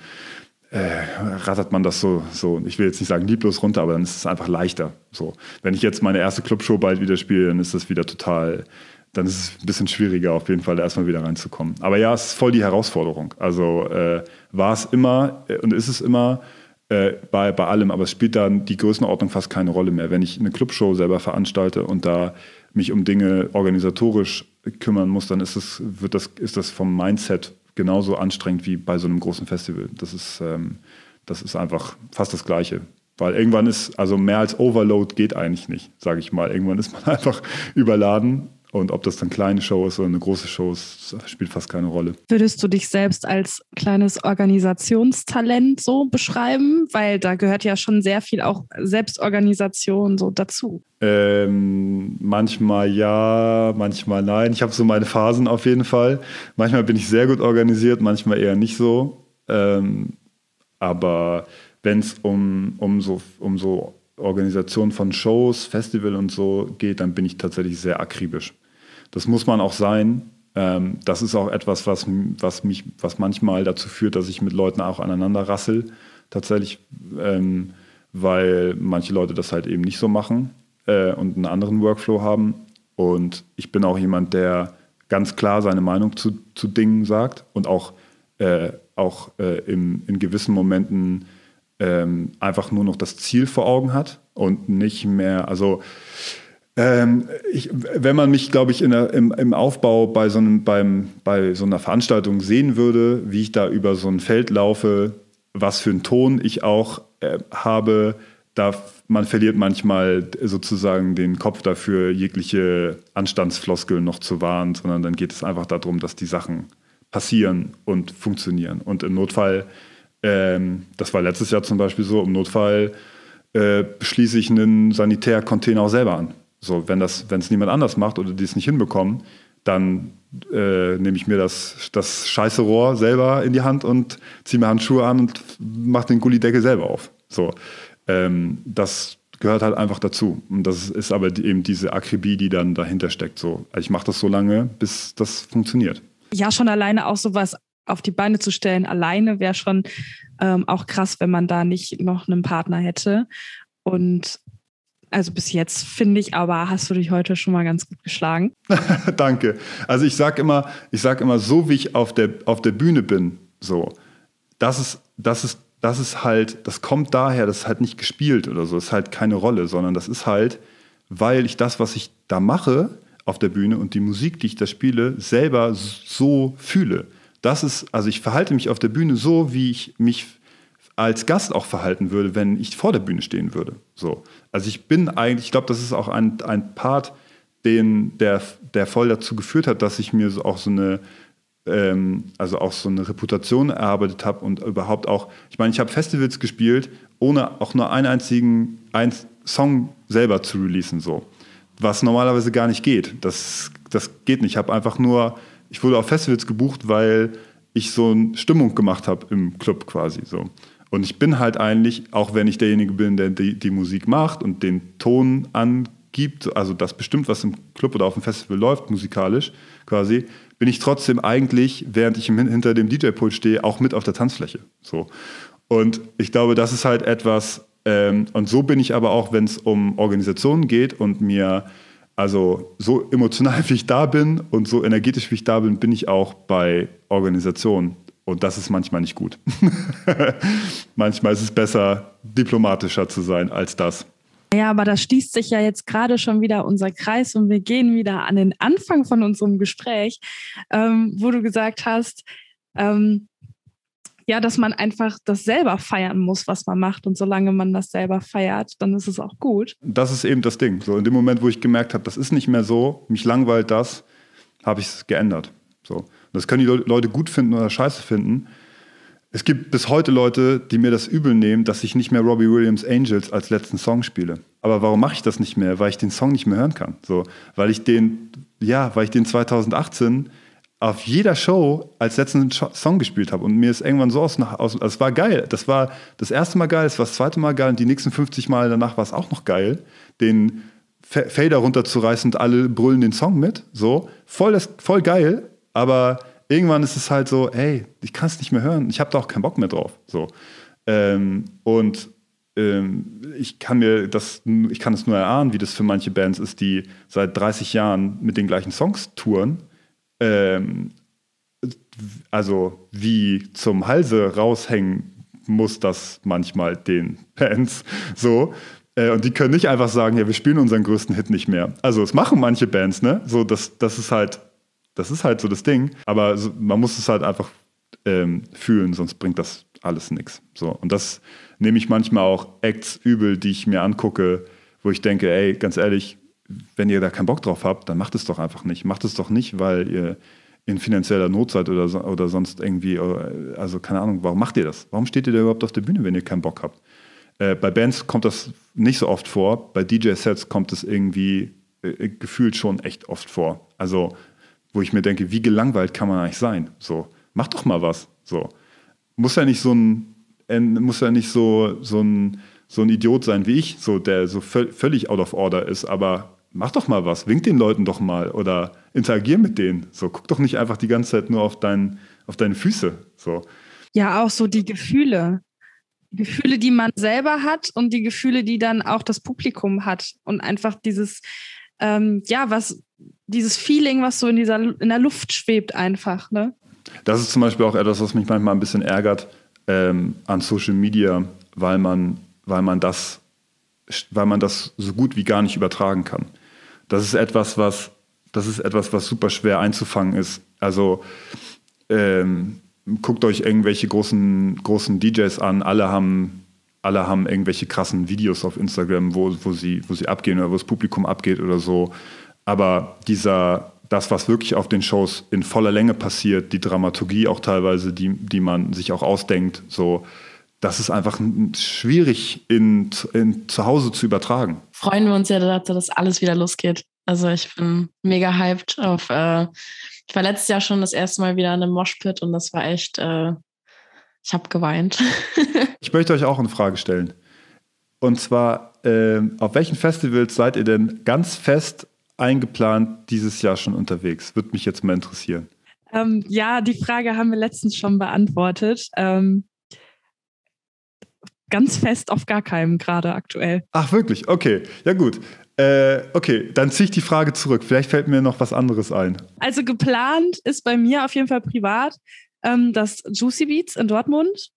äh, rattert man das so, so, ich will jetzt nicht sagen lieblos runter, aber dann ist es einfach leichter. So, wenn ich jetzt meine erste Clubshow bald wieder spiele, dann ist das wieder total, dann ist es ein bisschen schwieriger, auf jeden Fall erstmal wieder reinzukommen. Aber ja, es ist voll die Herausforderung. Also äh, war es immer äh, und ist es immer äh, bei, bei allem, aber es spielt dann die Größenordnung fast keine Rolle mehr. Wenn ich eine Clubshow selber veranstalte und da mich um Dinge organisatorisch kümmern muss, dann ist das, wird das, ist das vom Mindset genauso anstrengend wie bei so einem großen Festival. Das ist, ähm, das ist einfach fast das Gleiche. Weil irgendwann ist, also mehr als Overload geht eigentlich nicht, sage ich mal. Irgendwann ist man einfach überladen und ob das dann eine kleine Show ist oder eine große Show ist, spielt fast keine Rolle. Würdest du dich selbst als kleines Organisationstalent so beschreiben? Weil da gehört ja schon sehr viel auch Selbstorganisation so dazu. Ähm, manchmal ja, manchmal nein. Ich habe so meine Phasen auf jeden Fall. Manchmal bin ich sehr gut organisiert, manchmal eher nicht so. Ähm, aber wenn es um, um, so, um so Organisation von Shows, Festival und so geht, dann bin ich tatsächlich sehr akribisch. Das muss man auch sein. Ähm, das ist auch etwas, was, was mich, was manchmal dazu führt, dass ich mit Leuten auch aneinander rassel, tatsächlich, ähm, weil manche Leute das halt eben nicht so machen äh, und einen anderen Workflow haben. Und ich bin auch jemand, der ganz klar seine Meinung zu, zu Dingen sagt und auch, äh, auch äh, im, in gewissen Momenten ähm, einfach nur noch das Ziel vor Augen hat und nicht mehr, also ähm, ich, wenn man mich, glaube ich, der, im, im, Aufbau bei so, einem, beim, bei so einer Veranstaltung sehen würde, wie ich da über so ein Feld laufe, was für einen Ton ich auch äh, habe, da man verliert manchmal sozusagen den Kopf dafür, jegliche Anstandsfloskeln noch zu wahren, sondern dann geht es einfach darum, dass die Sachen passieren und funktionieren. Und im Notfall ähm, das war letztes Jahr zum Beispiel so, im Notfall äh, schließe ich einen Sanitärcontainer auch selber an. So, wenn das, wenn es niemand anders macht oder die es nicht hinbekommen, dann äh, nehme ich mir das, das scheiße Rohr selber in die Hand und ziehe mir Handschuhe an und mache den Gullideckel selber auf. So, ähm, das gehört halt einfach dazu. Und das ist aber eben diese Akribie, die dann dahinter steckt. So, ich mache das so lange, bis das funktioniert. Ja, schon alleine auch sowas auf die Beine zu stellen, alleine wäre schon ähm, auch krass, wenn man da nicht noch einen Partner hätte. Und also bis jetzt finde ich, aber hast du dich heute schon mal ganz gut geschlagen. Danke. Also ich sage immer, ich sage immer, so wie ich auf der, auf der Bühne bin, so, das ist, das ist, das ist halt, das kommt daher, das ist halt nicht gespielt oder so, das ist halt keine Rolle, sondern das ist halt, weil ich das, was ich da mache auf der Bühne und die Musik, die ich da spiele, selber so fühle. Das ist, also ich verhalte mich auf der Bühne so, wie ich mich als Gast auch verhalten würde, wenn ich vor der Bühne stehen würde. So. Also ich bin eigentlich, ich glaube, das ist auch ein, ein Part, den, der, der voll dazu geführt hat, dass ich mir so auch so eine, ähm, also auch so eine Reputation erarbeitet habe und überhaupt auch, ich meine, ich habe Festivals gespielt, ohne auch nur einen einzigen einen Song selber zu releasen, so. Was normalerweise gar nicht geht. Das, das geht nicht. Ich habe einfach nur ich wurde auf Festivals gebucht, weil ich so eine Stimmung gemacht habe im Club quasi so. Und ich bin halt eigentlich, auch wenn ich derjenige bin, der die, die, Musik macht und den Ton angibt, also das bestimmt, was im Club oder auf dem Festival läuft, musikalisch quasi, bin ich trotzdem eigentlich, während ich hinter dem DJ-Pult stehe, auch mit auf der Tanzfläche. So. Und ich glaube, das ist halt etwas, ähm, und so bin ich aber auch, wenn es um Organisationen geht und mir also so emotional wie ich da bin und so energetisch wie ich da bin, bin ich auch bei Organisationen. Und das ist manchmal nicht gut. manchmal ist es besser, diplomatischer zu sein als das. Ja, aber da schließt sich ja jetzt gerade schon wieder unser Kreis und wir gehen wieder an den Anfang von unserem Gespräch, ähm, wo du gesagt hast, ähm, ja, dass man einfach das selber feiern muss, was man macht. Und solange man das selber feiert, dann ist es auch gut. Das ist eben das Ding. So in dem Moment, wo ich gemerkt habe, das ist nicht mehr so, mich langweilt das, habe ich es geändert. So. Das können die Leute gut finden oder scheiße finden. Es gibt bis heute Leute, die mir das übel nehmen, dass ich nicht mehr Robbie Williams Angels als letzten Song spiele. Aber warum mache ich das nicht mehr? Weil ich den Song nicht mehr hören kann. So, weil ich den, ja, weil ich den 2018 auf jeder Show als letzten Song gespielt habe. Und mir ist irgendwann so aus, aus also es war geil. Das war das erste Mal geil, es war das zweite Mal geil und die nächsten 50 Mal danach war es auch noch geil, den Fader runterzureißen und alle brüllen den Song mit. So, voll, das, voll geil, aber irgendwann ist es halt so, ey, ich kann es nicht mehr hören, ich habe da auch keinen Bock mehr drauf. So. Ähm, und ähm, ich kann mir das, ich kann es nur erahnen, wie das für manche Bands ist, die seit 30 Jahren mit den gleichen Songs touren ähm, also wie zum Halse raushängen muss das manchmal den Bands so. Äh, und die können nicht einfach sagen, ja, wir spielen unseren größten Hit nicht mehr. Also es machen manche Bands, ne? So, das, das ist halt, das ist halt so das Ding. Aber man muss es halt einfach ähm, fühlen, sonst bringt das alles nichts. So. Und das nehme ich manchmal auch Acts übel, die ich mir angucke, wo ich denke, ey, ganz ehrlich, wenn ihr da keinen Bock drauf habt, dann macht es doch einfach nicht. Macht es doch nicht, weil ihr in finanzieller Not seid oder, oder sonst irgendwie, also keine Ahnung, warum macht ihr das? Warum steht ihr da überhaupt auf der Bühne, wenn ihr keinen Bock habt? Äh, bei Bands kommt das nicht so oft vor, bei DJ-Sets kommt es irgendwie äh, gefühlt schon echt oft vor. Also, wo ich mir denke, wie gelangweilt kann man eigentlich sein? So, mach doch mal was. So, muss ja nicht so ein, muss ja nicht so, so ein, so ein Idiot sein wie ich, so der so völlig out of order ist, aber mach doch mal was, wink den Leuten doch mal oder interagier mit denen. So, guck doch nicht einfach die ganze Zeit nur auf, dein, auf deine Füße. So. Ja, auch so die Gefühle. Die Gefühle, die man selber hat und die Gefühle, die dann auch das Publikum hat. Und einfach dieses, ähm, ja, was, dieses Feeling, was so in dieser in der Luft schwebt, einfach, ne? Das ist zum Beispiel auch etwas, was mich manchmal ein bisschen ärgert ähm, an Social Media, weil man, weil man das, weil man das so gut wie gar nicht übertragen kann das ist etwas, was, das ist etwas, was super schwer einzufangen ist. Also ähm, guckt euch irgendwelche großen, großen DJs an, alle haben, alle haben irgendwelche krassen Videos auf Instagram, wo, wo, sie, wo sie abgehen oder wo das Publikum abgeht oder so. Aber dieser, das, was wirklich auf den Shows in voller Länge passiert, die Dramaturgie auch teilweise, die, die man sich auch ausdenkt, so, das ist einfach schwierig in, in, zu Hause zu übertragen. Freuen wir uns ja dazu, dass alles wieder losgeht. Also ich bin mega hyped auf, äh, ich war letztes Jahr schon das erste Mal wieder in einem Moshpit und das war echt, äh, ich habe geweint. ich möchte euch auch eine Frage stellen. Und zwar, äh, auf welchen Festivals seid ihr denn ganz fest eingeplant dieses Jahr schon unterwegs? Würde mich jetzt mal interessieren. Ähm, ja, die Frage haben wir letztens schon beantwortet. Ähm, ganz fest auf gar keinem gerade aktuell. Ach, wirklich? Okay. Ja, gut. Äh, okay, dann ziehe ich die Frage zurück. Vielleicht fällt mir noch was anderes ein. Also geplant ist bei mir auf jeden Fall privat ähm, das Juicy Beats in Dortmund,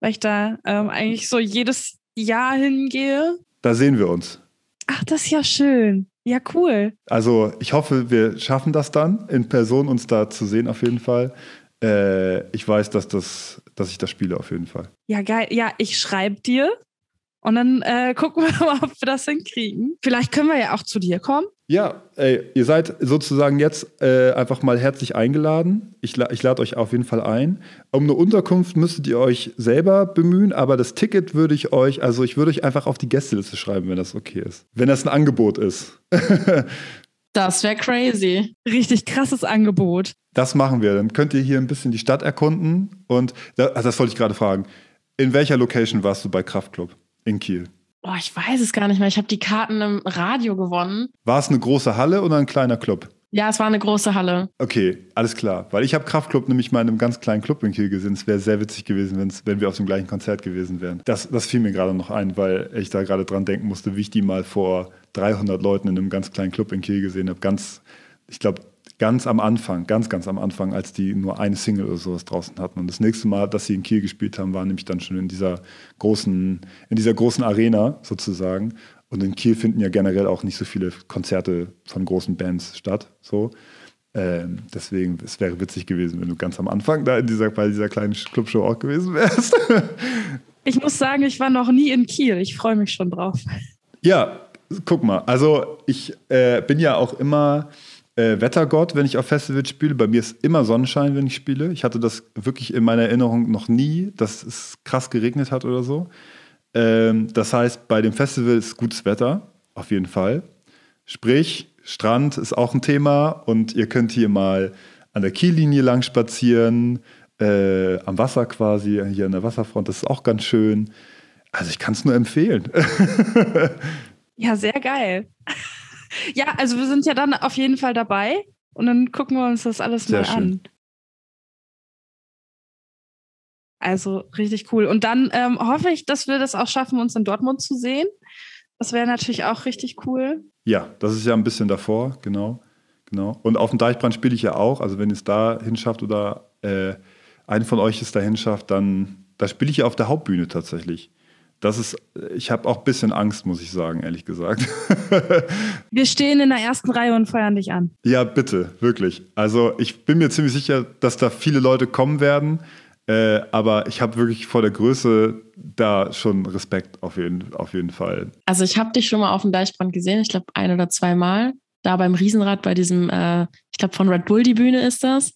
weil ich da ähm, eigentlich so jedes Jahr hingehe. Da sehen wir uns. Ach, das ist ja schön. Ja, cool. Also ich hoffe, wir schaffen das dann, in Person uns da zu sehen auf jeden Fall. Äh, ich weiß, dass, das, dass ich das spiele auf jeden Fall. Ja, geil. Ja, ich schreibe dir und dann äh, gucken wir mal, ob wir das hinkriegen. Vielleicht können wir ja auch zu dir kommen. Ja, ey, ihr seid sozusagen jetzt äh, einfach mal herzlich eingeladen. Ich, ich lade euch auf jeden Fall ein. Um eine Unterkunft müsstet ihr euch selber bemühen, aber das Ticket würde ich euch, also ich würde euch einfach auf die Gästeliste schreiben, wenn das okay ist. Wenn das ein Angebot ist. das wäre crazy. Richtig krasses Angebot. Das machen wir. Dann könnt ihr hier ein bisschen die Stadt erkunden. Und das, das wollte ich gerade fragen. In welcher Location warst du bei Kraftclub in Kiel? Boah, ich weiß es gar nicht mehr. Ich habe die Karten im Radio gewonnen. War es eine große Halle oder ein kleiner Club? Ja, es war eine große Halle. Okay, alles klar. Weil ich habe Kraftclub nämlich mal in einem ganz kleinen Club in Kiel gesehen. Es wäre sehr witzig gewesen, wenn wir auf dem gleichen Konzert gewesen wären. Das, das fiel mir gerade noch ein, weil ich da gerade dran denken musste, wie ich die mal vor 300 Leuten in einem ganz kleinen Club in Kiel gesehen habe. Ganz, ich glaube, ganz am Anfang, ganz, ganz am Anfang, als die nur eine Single oder sowas draußen hatten. Und das nächste Mal, dass sie in Kiel gespielt haben, war nämlich dann schon in dieser großen, in dieser großen Arena sozusagen. Und in Kiel finden ja generell auch nicht so viele Konzerte von großen Bands statt. So. Ähm, deswegen, es wäre witzig gewesen, wenn du ganz am Anfang da in dieser, bei dieser kleinen Clubshow auch gewesen wärst. ich muss sagen, ich war noch nie in Kiel. Ich freue mich schon drauf. Ja, guck mal. Also ich äh, bin ja auch immer äh, Wettergott, wenn ich auf Festivals spiele. Bei mir ist immer Sonnenschein, wenn ich spiele. Ich hatte das wirklich in meiner Erinnerung noch nie, dass es krass geregnet hat oder so. Ähm, das heißt, bei dem Festival ist gutes Wetter, auf jeden Fall. Sprich, Strand ist auch ein Thema und ihr könnt hier mal an der Kiellinie lang spazieren, äh, am Wasser quasi, hier an der Wasserfront. Das ist auch ganz schön. Also ich kann es nur empfehlen. ja, sehr geil. Ja, also wir sind ja dann auf jeden Fall dabei und dann gucken wir uns das alles Sehr mal schön. an. Also richtig cool. Und dann ähm, hoffe ich, dass wir das auch schaffen, uns in Dortmund zu sehen. Das wäre natürlich auch richtig cool. Ja, das ist ja ein bisschen davor, genau. genau. Und auf dem Deichbrand spiele ich ja auch. Also wenn es da hinschafft oder äh, einen von euch es da hinschafft, dann da spiele ich ja auf der Hauptbühne tatsächlich das ist, ich habe auch ein bisschen Angst, muss ich sagen, ehrlich gesagt. Wir stehen in der ersten Reihe und feuern dich an. Ja, bitte, wirklich. Also ich bin mir ziemlich sicher, dass da viele Leute kommen werden. Äh, aber ich habe wirklich vor der Größe da schon Respekt auf jeden, auf jeden Fall. Also ich habe dich schon mal auf dem Deichbrand gesehen, ich glaube ein oder zweimal. Da beim Riesenrad bei diesem, äh, ich glaube von Red Bull die Bühne ist das.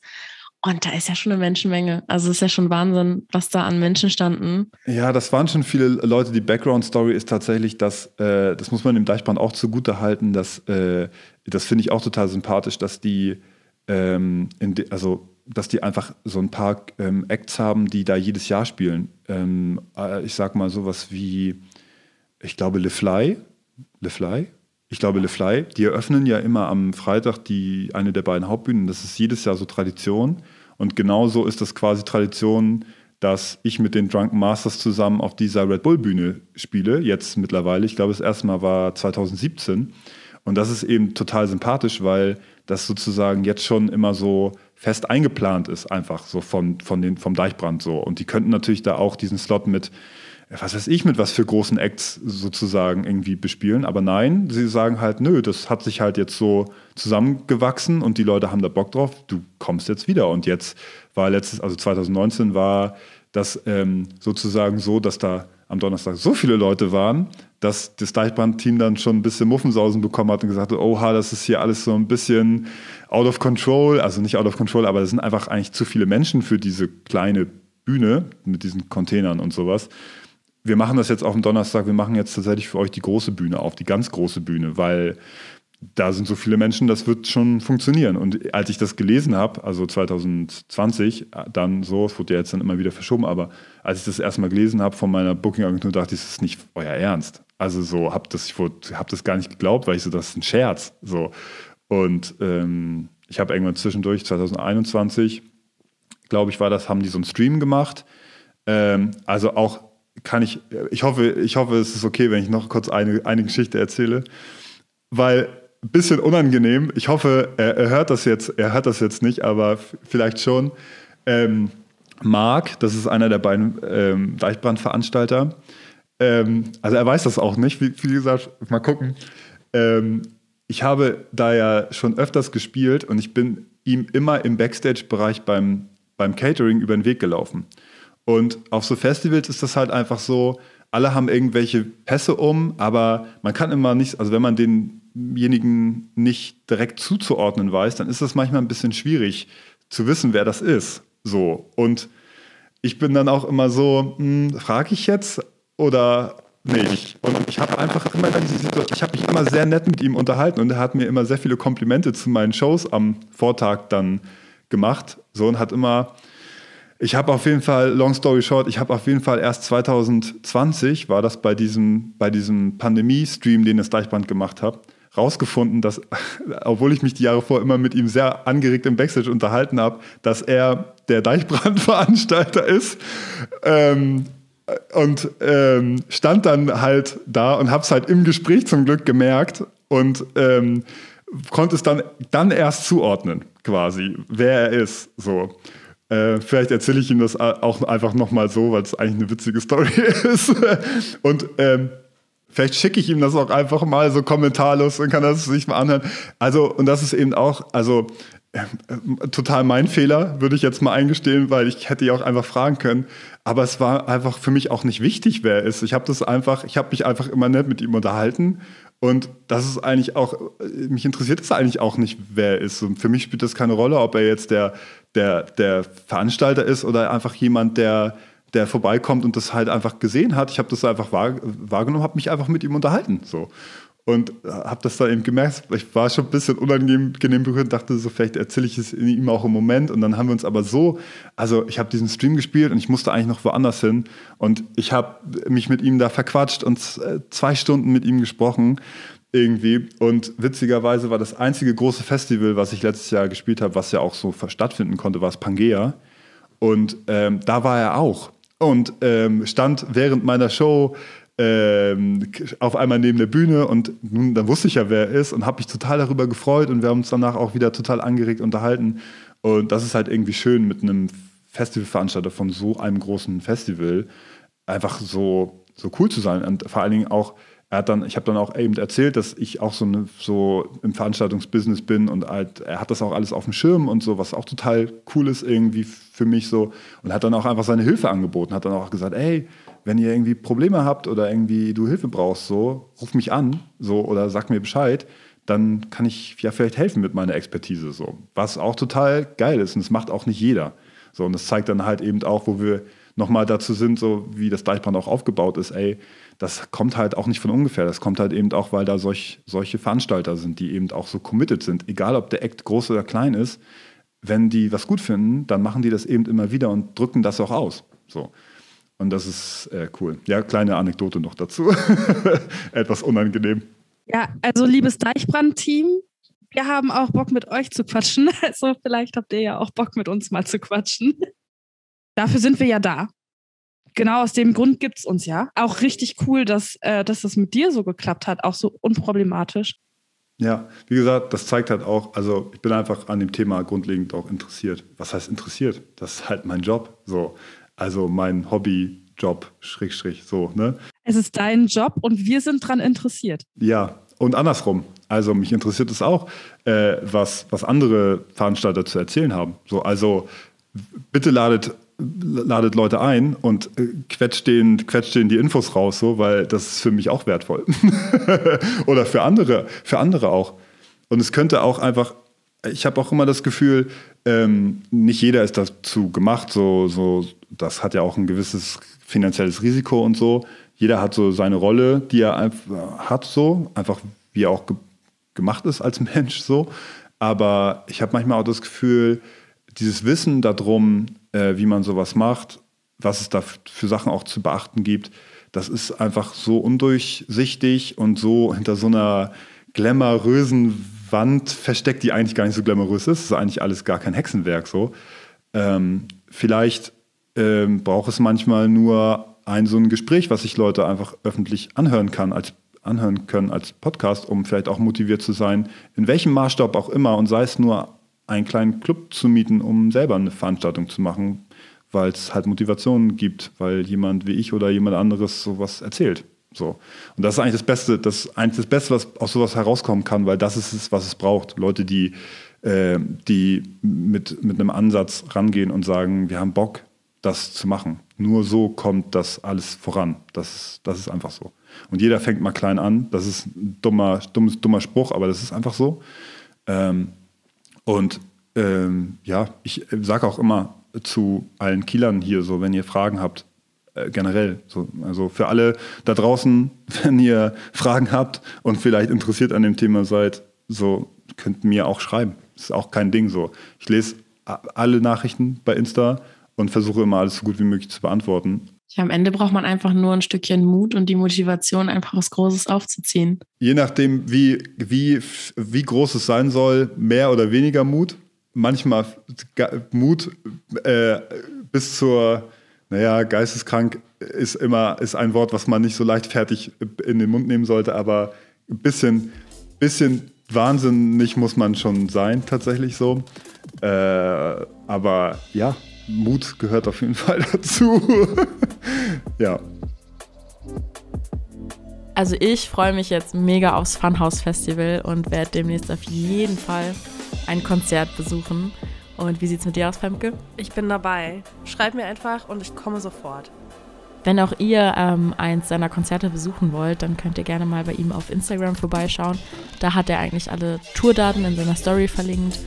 Und da ist ja schon eine Menschenmenge. Also es ist ja schon Wahnsinn, was da an Menschen standen. Ja, das waren schon viele Leute. Die Background-Story ist tatsächlich, dass, äh, das muss man dem Deichbrand auch zugute halten, dass, äh, das finde ich auch total sympathisch, dass die, ähm, de, also dass die einfach so ein paar ähm, Acts haben, die da jedes Jahr spielen. Ähm, äh, ich sag mal sowas wie, ich glaube, Le Fly. Le Fly? Ich glaube, Le Fly, die eröffnen ja immer am Freitag die, eine der beiden Hauptbühnen. Das ist jedes Jahr so Tradition. Und genauso ist das quasi Tradition, dass ich mit den Drunken Masters zusammen auf dieser Red Bull Bühne spiele, jetzt mittlerweile. Ich glaube, das erste Mal war 2017. Und das ist eben total sympathisch, weil das sozusagen jetzt schon immer so fest eingeplant ist, einfach so von, von den, vom Deichbrand so. Und die könnten natürlich da auch diesen Slot mit was weiß ich, mit was für großen Acts sozusagen irgendwie bespielen. Aber nein, sie sagen halt, nö, das hat sich halt jetzt so zusammengewachsen und die Leute haben da Bock drauf, du kommst jetzt wieder. Und jetzt war letztes, also 2019 war das ähm, sozusagen so, dass da am Donnerstag so viele Leute waren, dass das Deichbrand-Team dann schon ein bisschen Muffensausen bekommen hat und gesagt hat, oha, das ist hier alles so ein bisschen out of control, also nicht out of control, aber das sind einfach eigentlich zu viele Menschen für diese kleine Bühne mit diesen Containern und sowas. Wir machen das jetzt auf dem Donnerstag, wir machen jetzt tatsächlich für euch die große Bühne auf, die ganz große Bühne, weil da sind so viele Menschen, das wird schon funktionieren. Und als ich das gelesen habe, also 2020, dann so, es wurde ja jetzt dann immer wieder verschoben, aber als ich das erstmal gelesen habe von meiner Booking-Agentur, dachte ich, das ist nicht euer Ernst. Also so, hab das, ich habe das gar nicht geglaubt, weil ich so, das ist ein Scherz. So. Und ähm, ich habe irgendwann zwischendurch, 2021, glaube ich, war das, haben die so einen Stream gemacht. Ähm, also auch kann ich, ich hoffe, ich hoffe, es ist okay, wenn ich noch kurz eine, eine Geschichte erzähle, weil ein bisschen unangenehm. Ich hoffe, er, er, hört das jetzt, er hört das jetzt nicht, aber vielleicht schon. Ähm, Marc, das ist einer der beiden ähm, Deichbrandveranstalter. Ähm, also er weiß das auch nicht, wie, wie gesagt, mal gucken. Ähm, ich habe da ja schon öfters gespielt und ich bin ihm immer im Backstage-Bereich beim, beim Catering über den Weg gelaufen. Und auf so Festivals ist das halt einfach so, alle haben irgendwelche Pässe um, aber man kann immer nicht, also wenn man denjenigen nicht direkt zuzuordnen weiß, dann ist es manchmal ein bisschen schwierig zu wissen, wer das ist. So. Und ich bin dann auch immer so, hm, frage ich jetzt oder nicht. Und ich habe einfach immer diese Situation, ich habe mich immer sehr nett mit ihm unterhalten und er hat mir immer sehr viele Komplimente zu meinen Shows am Vortag dann gemacht. So und hat immer, ich habe auf jeden Fall, long story short, ich habe auf jeden Fall erst 2020, war das bei diesem, bei diesem Pandemie-Stream, den das Deichbrand gemacht hat, rausgefunden, dass, obwohl ich mich die Jahre vor immer mit ihm sehr angeregt im Backstage unterhalten habe, dass er der Deichbrandveranstalter ist. Ähm, und ähm, stand dann halt da und habe es halt im Gespräch zum Glück gemerkt und ähm, konnte es dann, dann erst zuordnen, quasi, wer er ist. So. Äh, vielleicht erzähle ich ihm das auch einfach nochmal so, weil es eigentlich eine witzige Story ist. und ähm, vielleicht schicke ich ihm das auch einfach mal so kommentarlos und kann das sich mal anhören. Also, und das ist eben auch, also äh, total mein Fehler, würde ich jetzt mal eingestehen, weil ich hätte ja auch einfach fragen können. Aber es war einfach für mich auch nicht wichtig, wer er ist. Ich habe das einfach, ich habe mich einfach immer nett mit ihm unterhalten. Und das ist eigentlich auch, äh, mich interessiert es eigentlich auch nicht, wer er ist. Und für mich spielt das keine Rolle, ob er jetzt der, der, der Veranstalter ist oder einfach jemand, der, der vorbeikommt und das halt einfach gesehen hat. Ich habe das einfach wahrgenommen, habe mich einfach mit ihm unterhalten. So und habe das da eben gemerkt. Ich war schon ein bisschen unangenehm berührt, dachte so, vielleicht erzähle ich es ihm auch im Moment. Und dann haben wir uns aber so, also ich habe diesen Stream gespielt und ich musste eigentlich noch woanders hin. Und ich habe mich mit ihm da verquatscht und äh, zwei Stunden mit ihm gesprochen irgendwie. Und witzigerweise war das einzige große Festival, was ich letztes Jahr gespielt habe, was ja auch so stattfinden konnte, war es Pangea. Und ähm, da war er auch. Und ähm, stand während meiner Show ähm, auf einmal neben der Bühne und nun, dann wusste ich ja, wer er ist und habe mich total darüber gefreut und wir haben uns danach auch wieder total angeregt unterhalten. Und das ist halt irgendwie schön mit einem Festivalveranstalter von so einem großen Festival einfach so, so cool zu sein. Und vor allen Dingen auch, er hat dann, ich habe dann auch eben erzählt, dass ich auch so, eine, so im Veranstaltungsbusiness bin und halt, er hat das auch alles auf dem Schirm und so, was auch total cool ist irgendwie für mich so. Und hat dann auch einfach seine Hilfe angeboten, hat dann auch gesagt, ey, wenn ihr irgendwie Probleme habt oder irgendwie du Hilfe brauchst, so, ruf mich an, so, oder sag mir Bescheid, dann kann ich ja vielleicht helfen mit meiner Expertise, so. Was auch total geil ist und das macht auch nicht jeder. So, und das zeigt dann halt eben auch, wo wir nochmal dazu sind, so wie das Deichbrand auch aufgebaut ist, ey, das kommt halt auch nicht von ungefähr. Das kommt halt eben auch, weil da solch, solche Veranstalter sind, die eben auch so committed sind. Egal, ob der Act groß oder klein ist, wenn die was gut finden, dann machen die das eben immer wieder und drücken das auch aus. So. Und das ist äh, cool. Ja, kleine Anekdote noch dazu. Etwas unangenehm. Ja, also liebes Deichbrand-Team, wir haben auch Bock mit euch zu quatschen. Also vielleicht habt ihr ja auch Bock mit uns mal zu quatschen. Dafür sind wir ja da. Genau aus dem Grund gibt es uns ja. Auch richtig cool, dass, äh, dass das mit dir so geklappt hat, auch so unproblematisch. Ja, wie gesagt, das zeigt halt auch, also ich bin einfach an dem Thema grundlegend auch interessiert. Was heißt interessiert? Das ist halt mein Job. So. Also mein Hobby, Job, Schrägstrich, so, ne? Es ist dein Job und wir sind daran interessiert. Ja, und andersrum. Also mich interessiert es auch, äh, was, was andere Veranstalter zu erzählen haben. So, also bitte ladet, ladet Leute ein und äh, quetscht, denen, quetscht denen die Infos raus, so, weil das ist für mich auch wertvoll. Oder für andere, für andere auch. Und es könnte auch einfach ich habe auch immer das Gefühl, ähm, nicht jeder ist dazu gemacht. So, so, das hat ja auch ein gewisses finanzielles Risiko und so. Jeder hat so seine Rolle, die er hat, so einfach wie er auch ge gemacht ist als Mensch, so. Aber ich habe manchmal auch das Gefühl, dieses Wissen darum, äh, wie man sowas macht, was es da für Sachen auch zu beachten gibt, das ist einfach so undurchsichtig und so hinter so einer glamourösen Wand versteckt, die eigentlich gar nicht so glamourös ist. Das ist eigentlich alles gar kein Hexenwerk so. Ähm, vielleicht ähm, braucht es manchmal nur ein so ein Gespräch, was sich Leute einfach öffentlich anhören kann als anhören können als Podcast, um vielleicht auch motiviert zu sein, in welchem Maßstab auch immer und sei es nur einen kleinen Club zu mieten, um selber eine Veranstaltung zu machen, weil es halt Motivationen gibt, weil jemand wie ich oder jemand anderes sowas erzählt. So. Und das ist eigentlich das Beste, das eigentlich das Beste, was aus sowas herauskommen kann, weil das ist es, was es braucht. Leute, die, äh, die mit, mit einem Ansatz rangehen und sagen, wir haben Bock, das zu machen. Nur so kommt das alles voran. Das ist, das ist einfach so. Und jeder fängt mal klein an. Das ist ein dummer, dummes, dummer Spruch, aber das ist einfach so. Ähm, und ähm, ja, ich sage auch immer zu allen Kielern hier so, wenn ihr Fragen habt, äh, generell. So, also für alle da draußen, wenn ihr Fragen habt und vielleicht interessiert an dem Thema seid, so könnt mir auch schreiben. Ist auch kein Ding so. Ich lese alle Nachrichten bei Insta und versuche immer alles so gut wie möglich zu beantworten. Ja, am Ende braucht man einfach nur ein Stückchen Mut und die Motivation, einfach was Großes aufzuziehen. Je nachdem, wie, wie, wie groß es sein soll, mehr oder weniger Mut. Manchmal Mut äh, bis zur, naja, geisteskrank ist immer ist ein Wort, was man nicht so leichtfertig in den Mund nehmen sollte, aber ein bisschen, bisschen wahnsinnig muss man schon sein, tatsächlich so. Äh, aber ja, Mut gehört auf jeden Fall dazu. ja. Also ich freue mich jetzt mega aufs Funhouse Festival und werde demnächst auf jeden Fall ein Konzert besuchen. Und wie sieht es mit dir aus, Femke? Ich bin dabei. Schreib mir einfach und ich komme sofort. Wenn auch ihr ähm, eins seiner Konzerte besuchen wollt, dann könnt ihr gerne mal bei ihm auf Instagram vorbeischauen. Da hat er eigentlich alle Tourdaten in seiner Story verlinkt.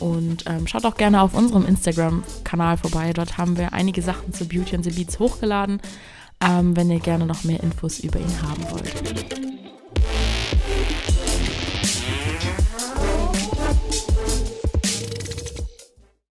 Und ähm, schaut auch gerne auf unserem Instagram-Kanal vorbei. Dort haben wir einige Sachen zu Beauty and the Beats hochgeladen, ähm, wenn ihr gerne noch mehr Infos über ihn haben wollt.